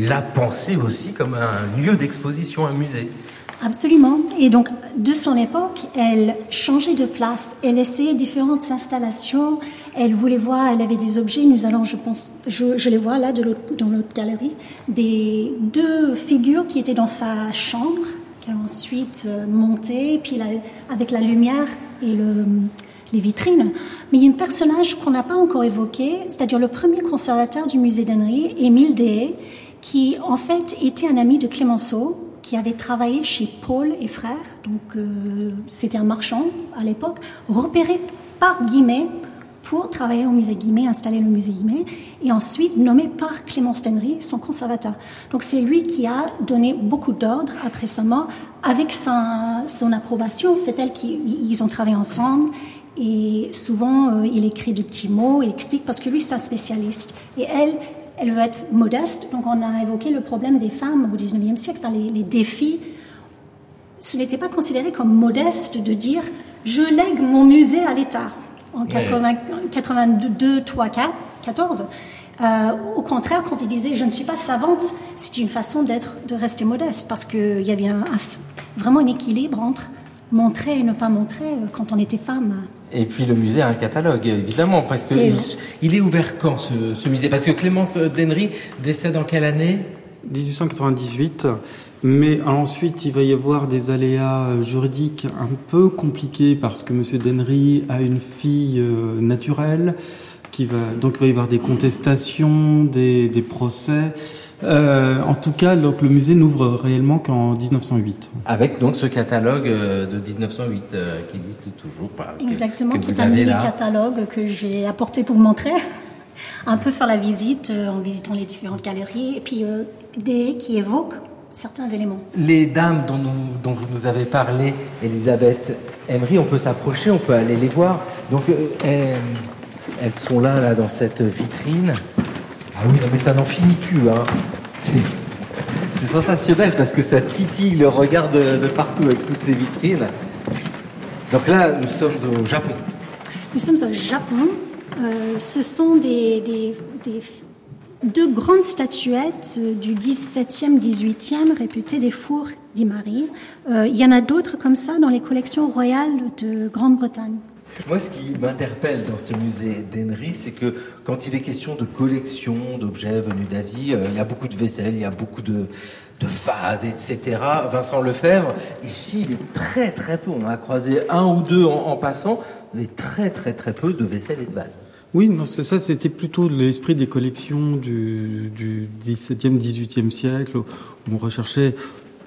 l'a pensé aussi comme un lieu d'exposition, un musée. Absolument. Et donc, de son époque, elle changeait de place, elle essayait différentes installations, elle voulait voir, elle avait des objets, nous allons, je pense, je, les vois là de dans notre galerie, des deux figures qui étaient dans sa chambre, a ensuite euh, montées, puis avec la lumière et le, les vitrines. Mais il y a un personnage qu'on n'a pas encore évoqué, c'est-à-dire le premier conservateur du musée d'Henry, Émile Deshaies, qui en fait était un ami de Clémenceau, qui avait travaillé chez Paul et Frères, donc euh, c'était un marchand à l'époque, repéré par Guimet pour travailler au musée Guimet, installer le musée Guimet, et ensuite nommé par Clémence Tenry, son conservateur. Donc c'est lui qui a donné beaucoup d'ordres après sa mort, avec son approbation, c'est elle qui, ils ont travaillé ensemble, et souvent euh, il écrit de petits mots, il explique, parce que lui c'est un spécialiste, et elle, elle veut être modeste. Donc on a évoqué le problème des femmes au XIXe siècle, enfin, les, défis. Ce n'était pas considéré comme modeste de dire je lègue mon musée à l'État en 82, 3, 4, 14. au contraire, quand il disait je ne suis pas savante, c'est une façon d'être, de rester modeste parce qu'il y avait vraiment un équilibre entre montrer et ne pas montrer euh, quand on était femme. Et puis le musée a un catalogue, évidemment, parce que il, est ouvert quand ce, musée? Parce que Clémence Denry décède en quelle année? 1898. Mais ensuite, il va y avoir des aléas juridiques un peu compliqués parce que M. Denry a une fille euh, naturelle, qui va, donc il va y avoir des contestations, des, des procès. Euh, en tout cas, donc, le musée n'ouvre réellement qu'en 1908. Avec donc ce catalogue euh, de 1908 euh, qui existe toujours. Exactement, qui est un mini catalogue que j'ai apporté pour vous montrer. un peu faire la visite en visitant les différentes galeries et puis des qui évoquent certains éléments. Les dames dont, dont vous nous avez parlé, Elisabeth Emery, on peut s'approcher, on peut aller les voir. Donc elles, elles sont là, là dans cette vitrine. Ah oui, mais ça n'en finit plus. Hein. C'est sensationnel parce que ça titille le regard de, partout avec toutes ces vitrines. Donc là, nous sommes au Japon. Nous sommes au Japon. Euh, ce sont des, deux grandes statuettes du 17e, 18e, réputées des fours d'Imari. Euh, il y en a d'autres comme ça dans les collections royales de Grande-Bretagne. Moi, ce qui m'interpelle dans ce musée d'Henry, c'est que quand il est question de collection d'objets venus d'Asie, euh, il y a beaucoup de vaisselle, il y a beaucoup de, vases, etc. Vincent Lefebvre, ici, il est très très peu. On a croisé un ou deux en, passant, mais très très très peu de vaisselle et de vases. Oui, non, c'est ça, c'était plutôt l'esprit des collections du, du 17e, 18e siècle, où on recherchait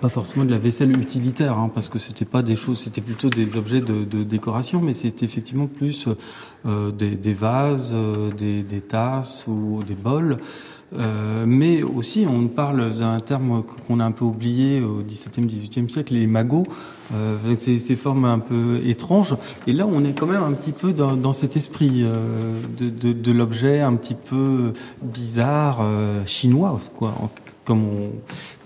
pas forcément de la vaisselle utilitaire, hein, parce que c'était pas des choses, c'était plutôt des objets de, décoration, mais c'était effectivement plus euh, des, vases, euh, des, des, tasses ou des bols. Euh, mais aussi, on parle d'un terme qu'on a un peu oublié au XVIIe, XVIIIe siècle, les magots, euh, avec ces, ces, formes un peu étranges. Et là, on est quand même un petit peu dans, dans cet esprit euh, de, de, de l'objet un petit peu bizarre, euh, chinois, quoi, comme on,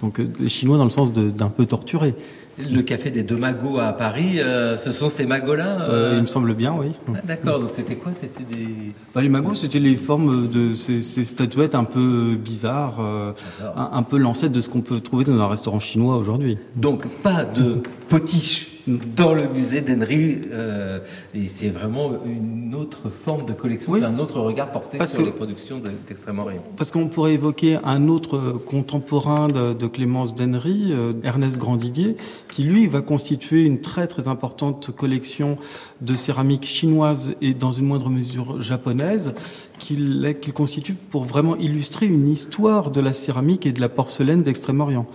donc Chinois dans le sens d'un peu torturé. Le café des deux magots à Paris, euh, ce sont ces magots-là euh Il me semble bien, oui. Ah, d'accord, donc c'était quoi? C'était des... Bah, les magots, c'était les formes de ces, ces, statuettes un peu bizarres, euh, un, un, peu l'ancêtre de ce qu'on peut trouver dans un restaurant chinois aujourd'hui. Donc pas de potiches dans le musée d'Henry. Euh, et c'est vraiment une autre forme de collection, c'est un autre regard porté sur les productions d'Extrême-Orient. Parce qu'on pourrait évoquer un autre contemporain de, Clémence d'Henry, euh, Ernest Grandidier, qui lui va constituer une très très importante collection de céramique chinoise et dans une moindre mesure japonaise, qu'il constitue pour vraiment illustrer une histoire de la céramique et de la porcelaine d'Extrême-Orient.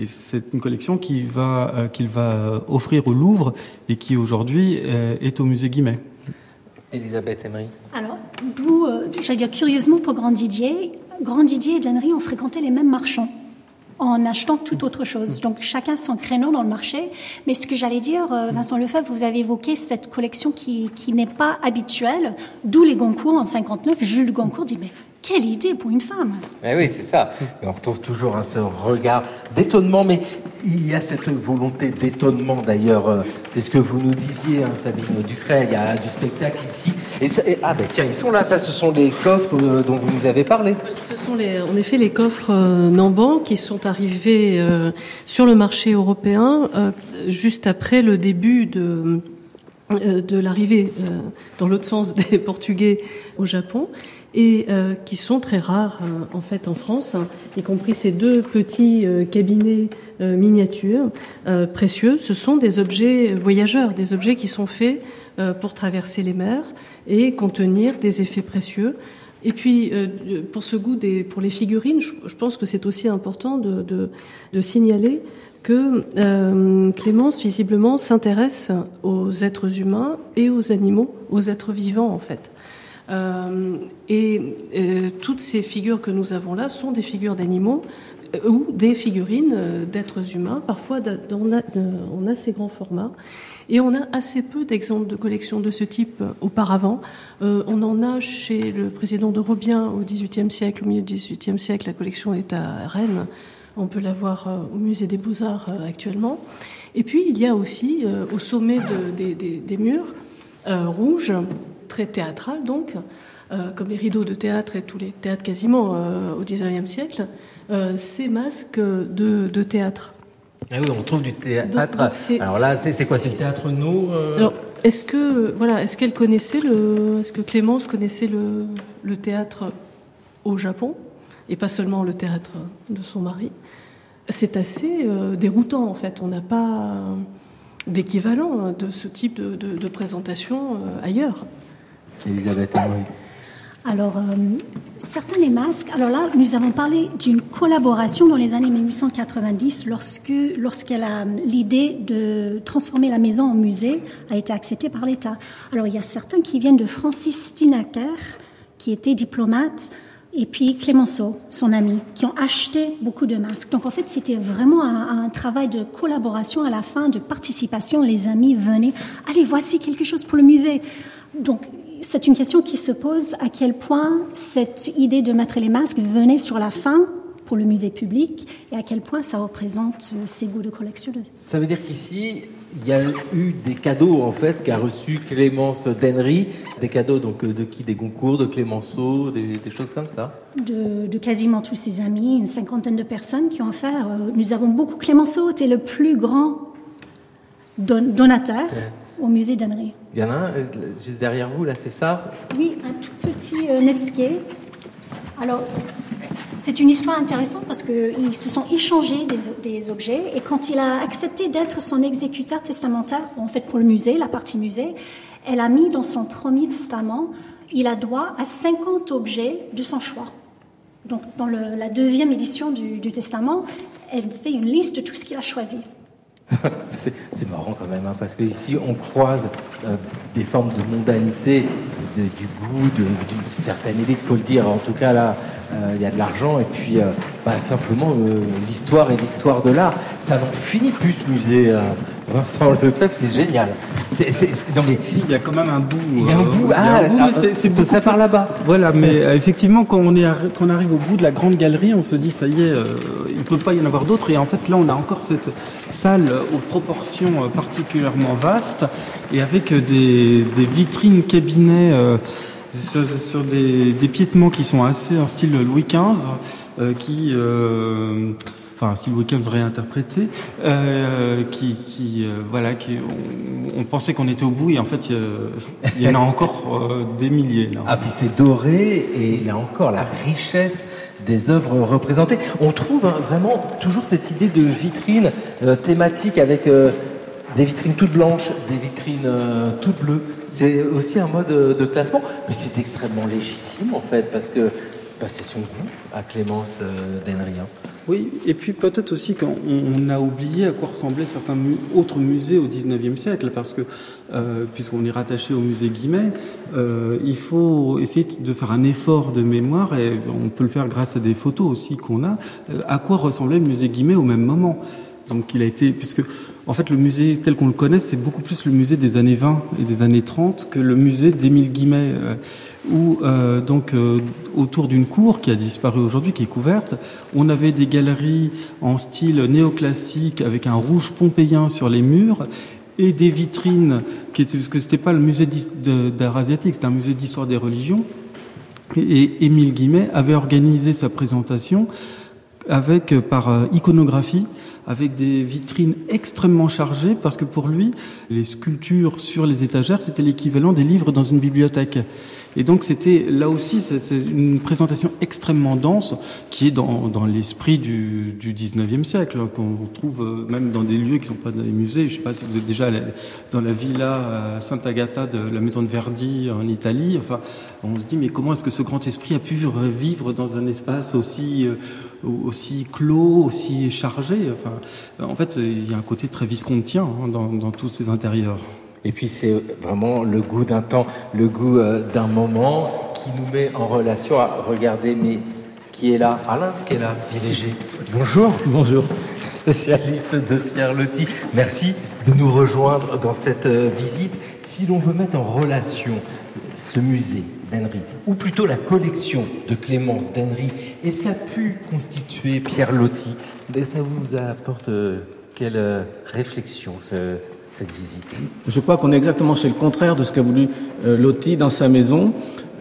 Et c'est une collection qu'il va, euh, qu'il va offrir au Louvre et qui aujourd'hui euh, est au musée Guimet. Elisabeth Emery. Alors, d'où, euh, j'allais dire curieusement pour Grand Didier, Grand Didier et Dennery ont fréquenté les mêmes marchands en achetant tout autre chose. Donc chacun son créneau dans le marché. Mais ce que j'allais dire, Vincent Lefebvre, vous avez évoqué cette collection qui, qui n'est pas habituelle, d'où les Goncourt en 59. Jules Goncourt dit mais quelle idée pour une femme eh Oui, c'est ça. on retrouve toujours un ce regard d'étonnement, mais il y a cette volonté d'étonnement d'ailleurs. Euh, c'est ce que vous nous disiez, hein, Sabine Ducret. Il y a du spectacle ici. Et, ah ben tiens, ils sont là. Ça, ce sont les coffres euh, dont vous nous avez parlé. Ce sont les, en effet les coffres euh, Namban qui sont arrivés sur le marché européen juste après le début de de l'arrivée dans l'autre sens des Portugais au Japon et euh, qui sont très rares euh, en fait en France, y compris ces deux petits euh, cabinets miniatures précieux. Ce sont des objets voyageurs, des objets qui sont faits pour traverser les mers et contenir des effets précieux. Et puis, pour ce goût des, pour les figurines, je, pense que c'est aussi important de, de signaler que Clémence, visiblement, s'intéresse aux êtres humains et aux animaux, aux êtres vivants, en fait. Euh, et euh, toutes ces figures que nous avons là sont des figures d'animaux euh, ou des figurines d'êtres humains. Parfois, on a, on a ces grands formats. Et on a assez peu d'exemples de collections de ce type auparavant. on en a chez le président de Robien au XVIIIe siècle, au milieu du XVIIIe siècle. La collection est à Rennes. On peut la voir au musée des Beaux-Arts actuellement. Et puis, il y a aussi au sommet de, des, murs rouges très théâtral donc, euh, comme les rideaux de théâtre et tous les théâtres quasiment euh, au XIXe siècle, euh, ces masques de, de, théâtre. Ah oui, on trouve du théâtre. Alors là, c'est quoi C'est le théâtre nous Alors, est-ce que voilà, est-ce qu'elle connaissait le, est-ce que Clémence connaissait le, le théâtre au Japon et pas seulement le théâtre de son mari? C'est assez déroutant en fait. On n'a pas d'équivalent de ce type de, de, de présentation ailleurs. Elisabeth Alors, euh, certains des masques. Alors là, nous avons parlé d'une collaboration dans les années 1890 lorsque, lorsqu'elle a l'idée de transformer la maison en musée a été acceptée par l'État. Alors, il y a certains qui viennent de Francis Stinaker, qui était diplomate, et puis Clémenceau, son ami, qui ont acheté beaucoup de masques. Donc en fait, c'était vraiment un, un, travail de collaboration à la fin, de participation. Les amis venaient, allez, voici quelque chose pour le musée. Donc c'est une question qui se pose à quel point cette idée de mettre les masques venait sur la fin pour le musée public et à quel point ça représente ses goûts de collection. Ça veut dire qu'ici, il y a eu des cadeaux en fait qu'a reçu Clémence Dennery, des cadeaux donc de qui? Des Goncourt, de Clémenceau, des, choses comme ça? De, quasiment tous ses amis, une cinquantaine de personnes qui ont offert. Euh, nous avons beaucoup. Clémenceau était le plus grand donateur au musée. Il y en a un euh, juste derrière vous, là, c'est ça? Oui, un tout petit euh, Netscape. Alors, c'est une histoire intéressante parce qu'ils se sont échangés des, des, objets et quand il a accepté d'être son exécuteur testamentaire, en fait pour le musée, la partie musée, elle a mis dans son premier testament, il a droit à 50 objets de son choix. Donc dans le, la deuxième édition du, du testament, elle fait une liste de tout ce qu'il a choisi. c'est marrant quand même, hein, parce qu'ici on croise euh, des formes de mondanité, de, du goût, d'une certaine élite, faut le dire. En tout cas, là, euh, il y a de l'argent et puis euh, bah, simplement l'histoire et l'histoire de l'art. Ça n'en finit plus ce musée. Vincent Lefebvre, c'est génial. C'est, Si, il y a quand même un bout. Il y a un bout. Ah, ce serait par là-bas. Voilà, mais effectivement, quand on, est, quand on arrive au bout de la grande galerie, on se dit, ça y est, il ne peut pas y en avoir d'autres. Et en fait, là, on a encore cette salle aux proportions particulièrement vastes et avec des, vitrines cabinets euh, sur, des, piétements qui sont assez en style Louis XV, euh, qui euh, enfin style Louis XV réinterprété, qui, qui voilà, qui on, pensait qu'on était au bout et en fait il y, en a encore des milliers. Là. Ah puis c'est doré et là encore la richesse des œuvres représentées. On trouve hein, vraiment toujours cette idée de vitrine thématique avec des vitrines toutes blanches, des vitrines euh, toutes bleues. C'est aussi un mode de classement, mais c'est extrêmement légitime en fait, parce que bah, c'est son goût à Clémence euh, Denrien. Oui, et puis peut-être aussi qu'on on a oublié à quoi ressemblaient certains autres musées au 19e siècle, parce que euh, puisqu'on est rattaché au musée Guimet, euh, il faut essayer de faire un effort de mémoire, et on peut le faire grâce à des photos aussi qu'on a, à quoi ressemblait le musée Guimet au même moment? Donc il a été, puisque en fait, le musée tel qu'on le connaît, c'est beaucoup plus le musée des années 20 et des années 30 que le musée d'Émile Guimet. Euh, où euh, donc euh, autour d'une cour qui a disparu aujourd'hui, qui est couverte, on avait des galeries en style néoclassique avec un rouge pompéien sur les murs et des vitrines qui étaient, parce que c'était pas le musée d'art asiatique, c'était un musée d'histoire des religions. Et Émile Guimet avait organisé sa présentation avec par iconographie avec des vitrines extrêmement chargées parce que pour lui, les sculptures sur les étagères, c'était l'équivalent des livres dans une bibliothèque. Et donc c'était là aussi c'est une présentation extrêmement dense qui est dans, dans l'esprit du, du 19e siècle, hein, qu'on trouve euh, même dans des lieux qui ne sont pas les musées. Je ne sais pas si vous êtes déjà dans la villa à Santa Agata de la maison de Verdi en Italie. Enfin, on se dit mais comment est-ce que ce grand esprit a pu vivre dans un espace aussi, euh, aussi clos, aussi chargé? Enfin, En fait, il y a un côté très viscontien hein, dans, dans tous ces intérieurs. Et puis c'est vraiment le goût d'un temps, le goût euh, d'un moment qui nous met en relation à regarder, mais qui est là Alain qui est là, léger. Bonjour. Bonjour. Spécialiste de Pierre Loti. Merci de nous rejoindre dans cette euh, visite. Si l'on veut mettre en relation ce musée d'Henry, ou plutôt la collection de Clémence d'Henry, est-ce qu'a pu constituer Pierre Loti? Ça vous apporte euh, quelle réflexion ce, Je crois qu'on est exactement chez le contraire de ce qu'a voulu euh, Loti dans sa maison.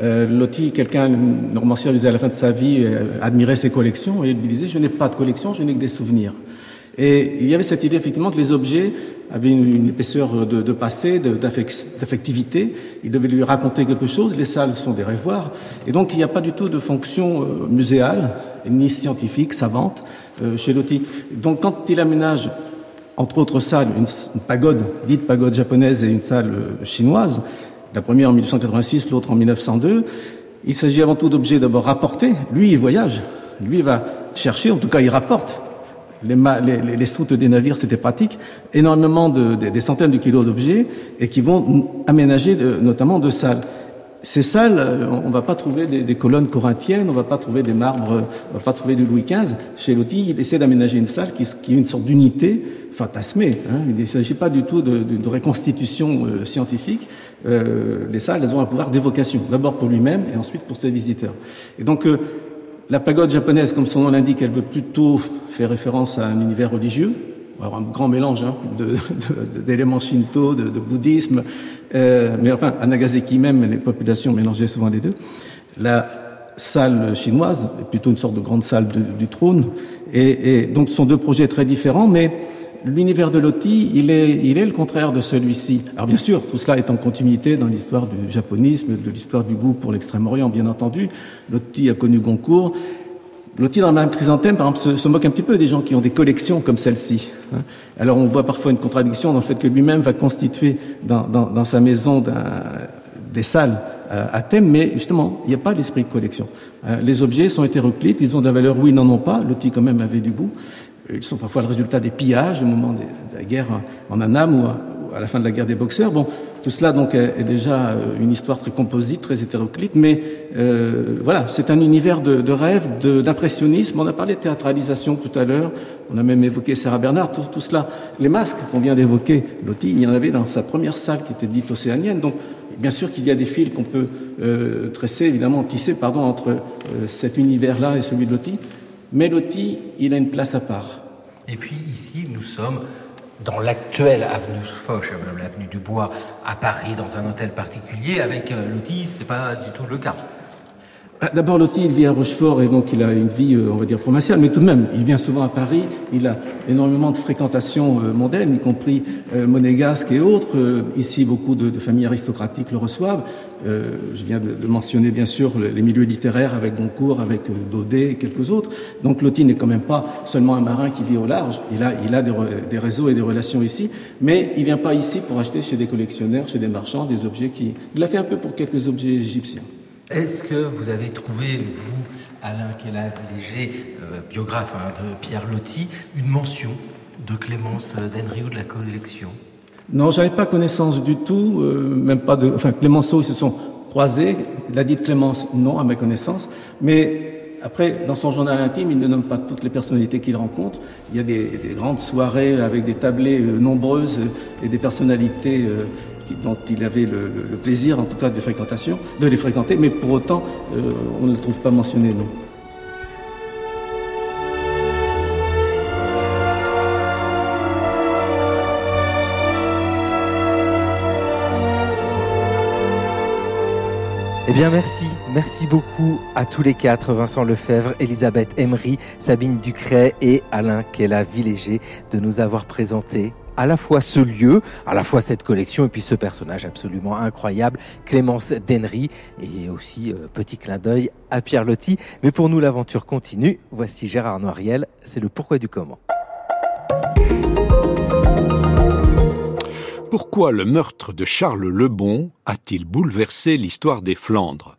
Euh, Loti, quelqu'un, un romancier, disait à la fin de sa vie, euh, admirait ses collections, et il disait, je n'ai pas de collection, je n'ai que des souvenirs. Et il y avait cette idée effectivement que les objets avaient une, épaisseur de, de passé, d'affectivité. Il devait lui raconter quelque chose. Les salles sont des rêvoirs. Et donc il n'y a pas du tout de fonction euh, muséale, ni scientifique, savante, euh, chez Loti. Donc quand il aménage entre autres salles, une, pagode, dite pagode japonaise et une salle euh, chinoise, la première en 1886, l'autre en 1902. Il s'agit avant tout d'objets d'abord rapportés. Lui, il voyage. Lui, il va chercher, en tout cas, il rapporte. Les, les, les soutes des navires, c'était pratique. Énormément de, des centaines de kilos d'objets et qui vont aménager notamment de salles. Ces salles, euh, on ne va pas trouver des, colonnes corinthiennes, on ne va pas trouver des marbres, on ne va pas trouver du Louis XV. Chez Loti, il essaie d'aménager une salle qui, qui est une sorte d'unité fantasmée. Hein. Il ne s'agit pas du tout de, reconstitution euh, scientifique. Euh, les salles, elles ont un pouvoir d'évocation, d'abord pour lui-même et ensuite pour ses visiteurs. Et donc, euh, la pagode japonaise, comme son nom l'indique, elle veut plutôt faire référence à un univers religieux, alors un grand mélange hein, d'éléments shinto, de, bouddhisme, mais enfin, à Nagasaki même, les populations mélangeaient souvent les deux. La salle chinoise est plutôt une sorte de grande salle du trône, et, et donc ce sont deux projets très différents, mais l'univers de Loti, il est, il est le contraire de celui-ci. Alors bien sûr, tout cela est en continuité dans l'histoire du japonisme, de l'histoire du goût pour l'Extrême-Orient, bien entendu. Loti a connu Goncourt. Loti, dans la chrysanthème, par exemple, se, moque un petit peu des gens qui ont des collections comme celle-ci. Hein. Alors on voit parfois une contradiction dans le fait que lui-même va constituer dans, sa maison des salles euh, à thème, mais justement, il n'y a pas l'esprit de collection. Hein. Les objets sont hétéroclites, ils ont de la valeur ou ils n'en ont pas. Loti, quand même, avait du goût. Ils sont parfois le résultat des pillages au moment de la guerre en Annam ou à la fin de la guerre des boxeurs. Bon, tout cela donc est déjà euh, une histoire très composite, très hétéroclite, mais euh, voilà, c'est un univers de, rêve, d'impressionnisme. On a parlé de théâtralisation tout à l'heure, on a même évoqué Sarah Bernard, tout, cela. Les masques qu'on vient d'évoquer, Loti, il y en avait dans sa première salle qui était dite océanienne, donc bien sûr qu'il y a des fils qu'on peut euh, tresser, évidemment tisser, pardon, entre euh, cet univers-là et celui de Loti. Mais Loti, il a une place à part. Et puis ici, nous sommes dans l'actuelle avenue Foch, l'avenue du Bois, à Paris, dans un hôtel particulier. Avec euh, Loti, c'est pas du tout le cas. D'abord, Loti, il vit à Rochefort et donc il a une vie, euh, on va dire, provinciale, mais tout de même, il vient souvent à Paris, il a énormément de fréquentation euh, mondaine, y compris euh, monégasque et autres. Ici, beaucoup de, familles aristocratiques le reçoivent. Je viens de mentionner, bien sûr, les milieux littéraires avec Goncourt, avec Daudet et quelques autres. Donc Loti n'est quand même pas seulement un marin qui vit au large, il a, il a des, des réseaux et des relations ici, mais il vient pas ici pour acheter chez des collectionneurs, chez des marchands, des objets qui... Il l'a fait un peu pour quelques objets égyptiens. Est-ce que vous avez trouvé, vous, Alain Kellab, léger, euh, biographe hein, de Pierre Loti, une mention de Clémence d'Henry ou de la collection? Non, j'avais pas connaissance du tout, euh, même pas de. Enfin, Clémenceau, ils se sont croisés. Il a dit Clémence, non, à ma connaissance. Mais après, dans son journal intime, il ne nomme pas toutes les personnalités qu'il rencontre. Il y a des, des, grandes soirées avec des tablées euh, nombreuses et des personnalités dont il avait le, plaisir, en tout cas, de fréquentation, de les fréquenter, mais pour autant, on ne le trouve pas mentionné, non. Eh bien merci, merci beaucoup à tous les quatre, Vincent Lefebvre, Elisabeth Emery, Sabine Ducret et Alain Kella Villéger, de nous avoir présenté à la fois ce lieu, à la fois cette collection et puis ce personnage absolument incroyable, Clémence Dennery, et aussi euh, petit clin d'œil à Pierre Lotti. Mais pour nous, l'aventure continue. Voici Gérard Noiriel, c'est le pourquoi du comment. Pourquoi le meurtre de Charles Lebon a-t-il bouleversé l'histoire des Flandres?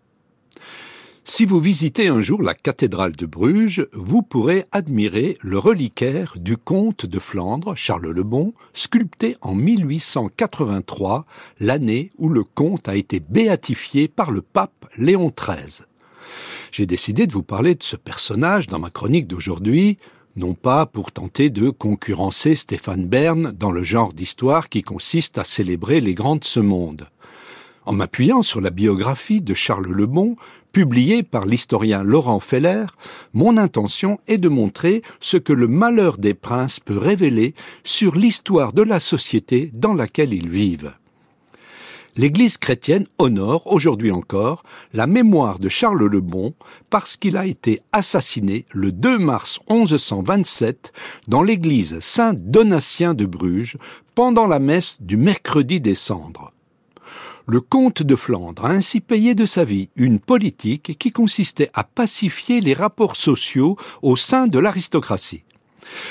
Si vous visitez un jour la cathédrale de Bruges, vous pourrez admirer le reliquaire du comte de Flandre, Charles Lebon, sculpté en 1883, l'année où le comte a été béatifié par le pape Léon XIII. J'ai décidé de vous parler de ce personnage dans ma chronique d'aujourd'hui, non pas pour tenter de concurrencer Stéphane Bern dans le genre d'histoire qui consiste à célébrer les grands de ce monde. En m'appuyant sur la biographie de Charles Lebon, publiée par l'historien Laurent Feller, mon intention est de montrer ce que le malheur des princes peut révéler sur l'histoire de la société dans laquelle ils vivent l'Église chrétienne honore aujourd'hui encore la mémoire de Charles le Bon parce qu'il a été assassiné le 2 mars 1127 dans l'église Saint-Donatien de Bruges pendant la messe du mercredi des cendres. Le comte de Flandre a ainsi payé de sa vie une politique qui consistait à pacifier les rapports sociaux au sein de l'aristocratie.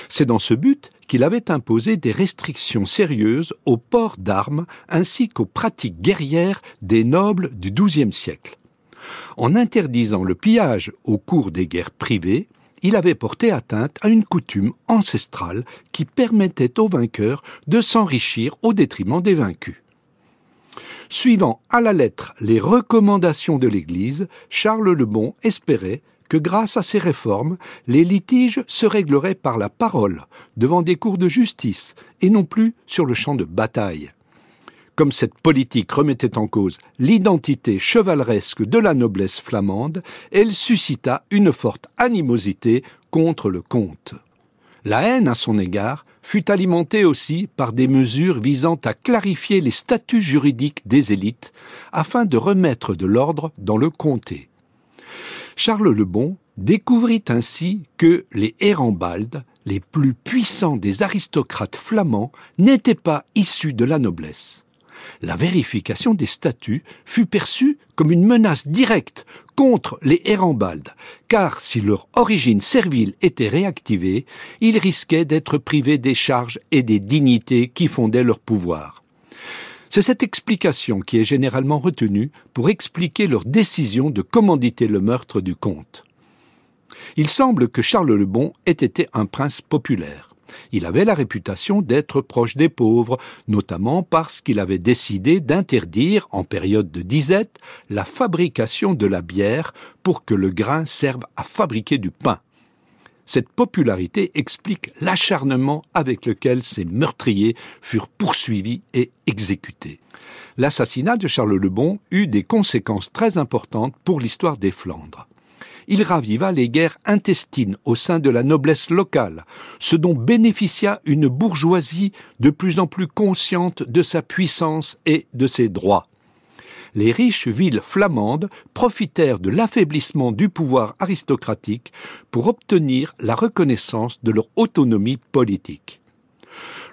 C'est dans ce but qu'il avait imposé des restrictions sérieuses au port d'armes ainsi qu'aux pratiques guerrières des nobles du XIIe siècle. En interdisant le pillage au cours des guerres privées, il avait porté atteinte à une coutume ancestrale qui permettait aux vainqueurs de s'enrichir au détriment des vaincus. Suivant à la lettre les recommandations de l'Église, Charles le Bon espérait que grâce à ces réformes, les litiges se régleraient par la parole, devant des cours de justice, et non plus sur le champ de bataille. Comme cette politique remettait en cause l'identité chevaleresque de la noblesse flamande, elle suscita une forte animosité contre le comte. La haine à son égard fut alimentée aussi par des mesures visant à clarifier les statuts juridiques des élites afin de remettre de l'ordre dans le comté. Charles le Bon découvrit ainsi que les Hérambaldes, les plus puissants des aristocrates flamands, n'étaient pas issus de la noblesse. La vérification des statuts fut perçue comme une menace directe contre les Hérambaldes, car si leur origine servile était réactivée, ils risquaient d'être privés des charges et des dignités qui fondaient leur pouvoir. C'est cette explication qui est généralement retenue pour expliquer leur décision de commanditer le meurtre du comte. Il semble que Charles le Bon ait été un prince populaire. Il avait la réputation d'être proche des pauvres, notamment parce qu'il avait décidé d'interdire, en période de disette, la fabrication de la bière pour que le grain serve à fabriquer du pain. Cette popularité explique l'acharnement avec lequel ces meurtriers furent poursuivis et exécutés. L'assassinat de Charles le Bon eut des conséquences très importantes pour l'histoire des Flandres. Il raviva les guerres intestines au sein de la noblesse locale, ce dont bénéficia une bourgeoisie de plus en plus consciente de sa puissance et de ses droits les riches villes flamandes profitèrent de l'affaiblissement du pouvoir aristocratique pour obtenir la reconnaissance de leur autonomie politique.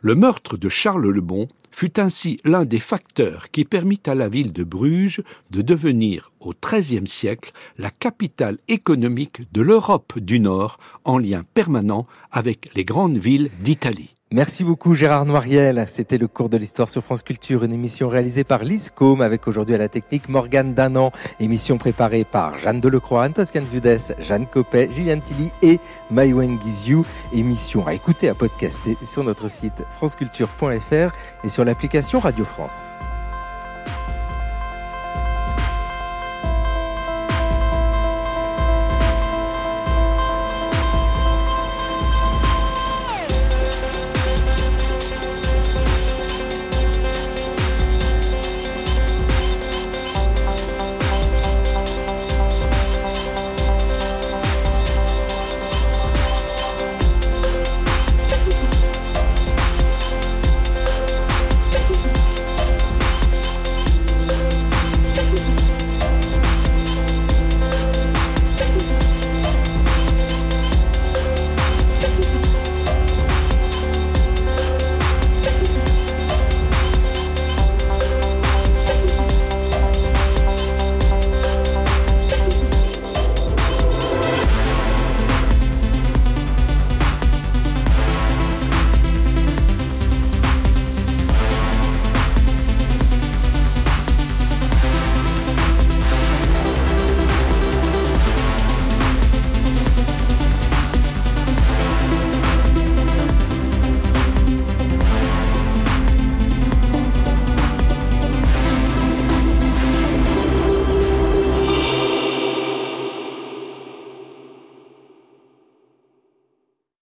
Le meurtre de Charles le Bon fut ainsi l'un des facteurs qui permit à la ville de Bruges de devenir, au XIIIe siècle, la capitale économique de l'Europe du Nord, en lien permanent avec les grandes villes d'Italie. Merci beaucoup Gérard Noiriel. C'était le cours de l'histoire sur France Culture, une émission réalisée par Lise avec aujourd'hui à la technique Morgane Danan. Émission préparée par Jeanne Delecroix, Antoscan Vudes, Jeanne Copet, Gillian Tilly et Maïwen Guizou. Émission à écouter, à podcaster sur notre site franceculture.fr et sur l'application Radio France.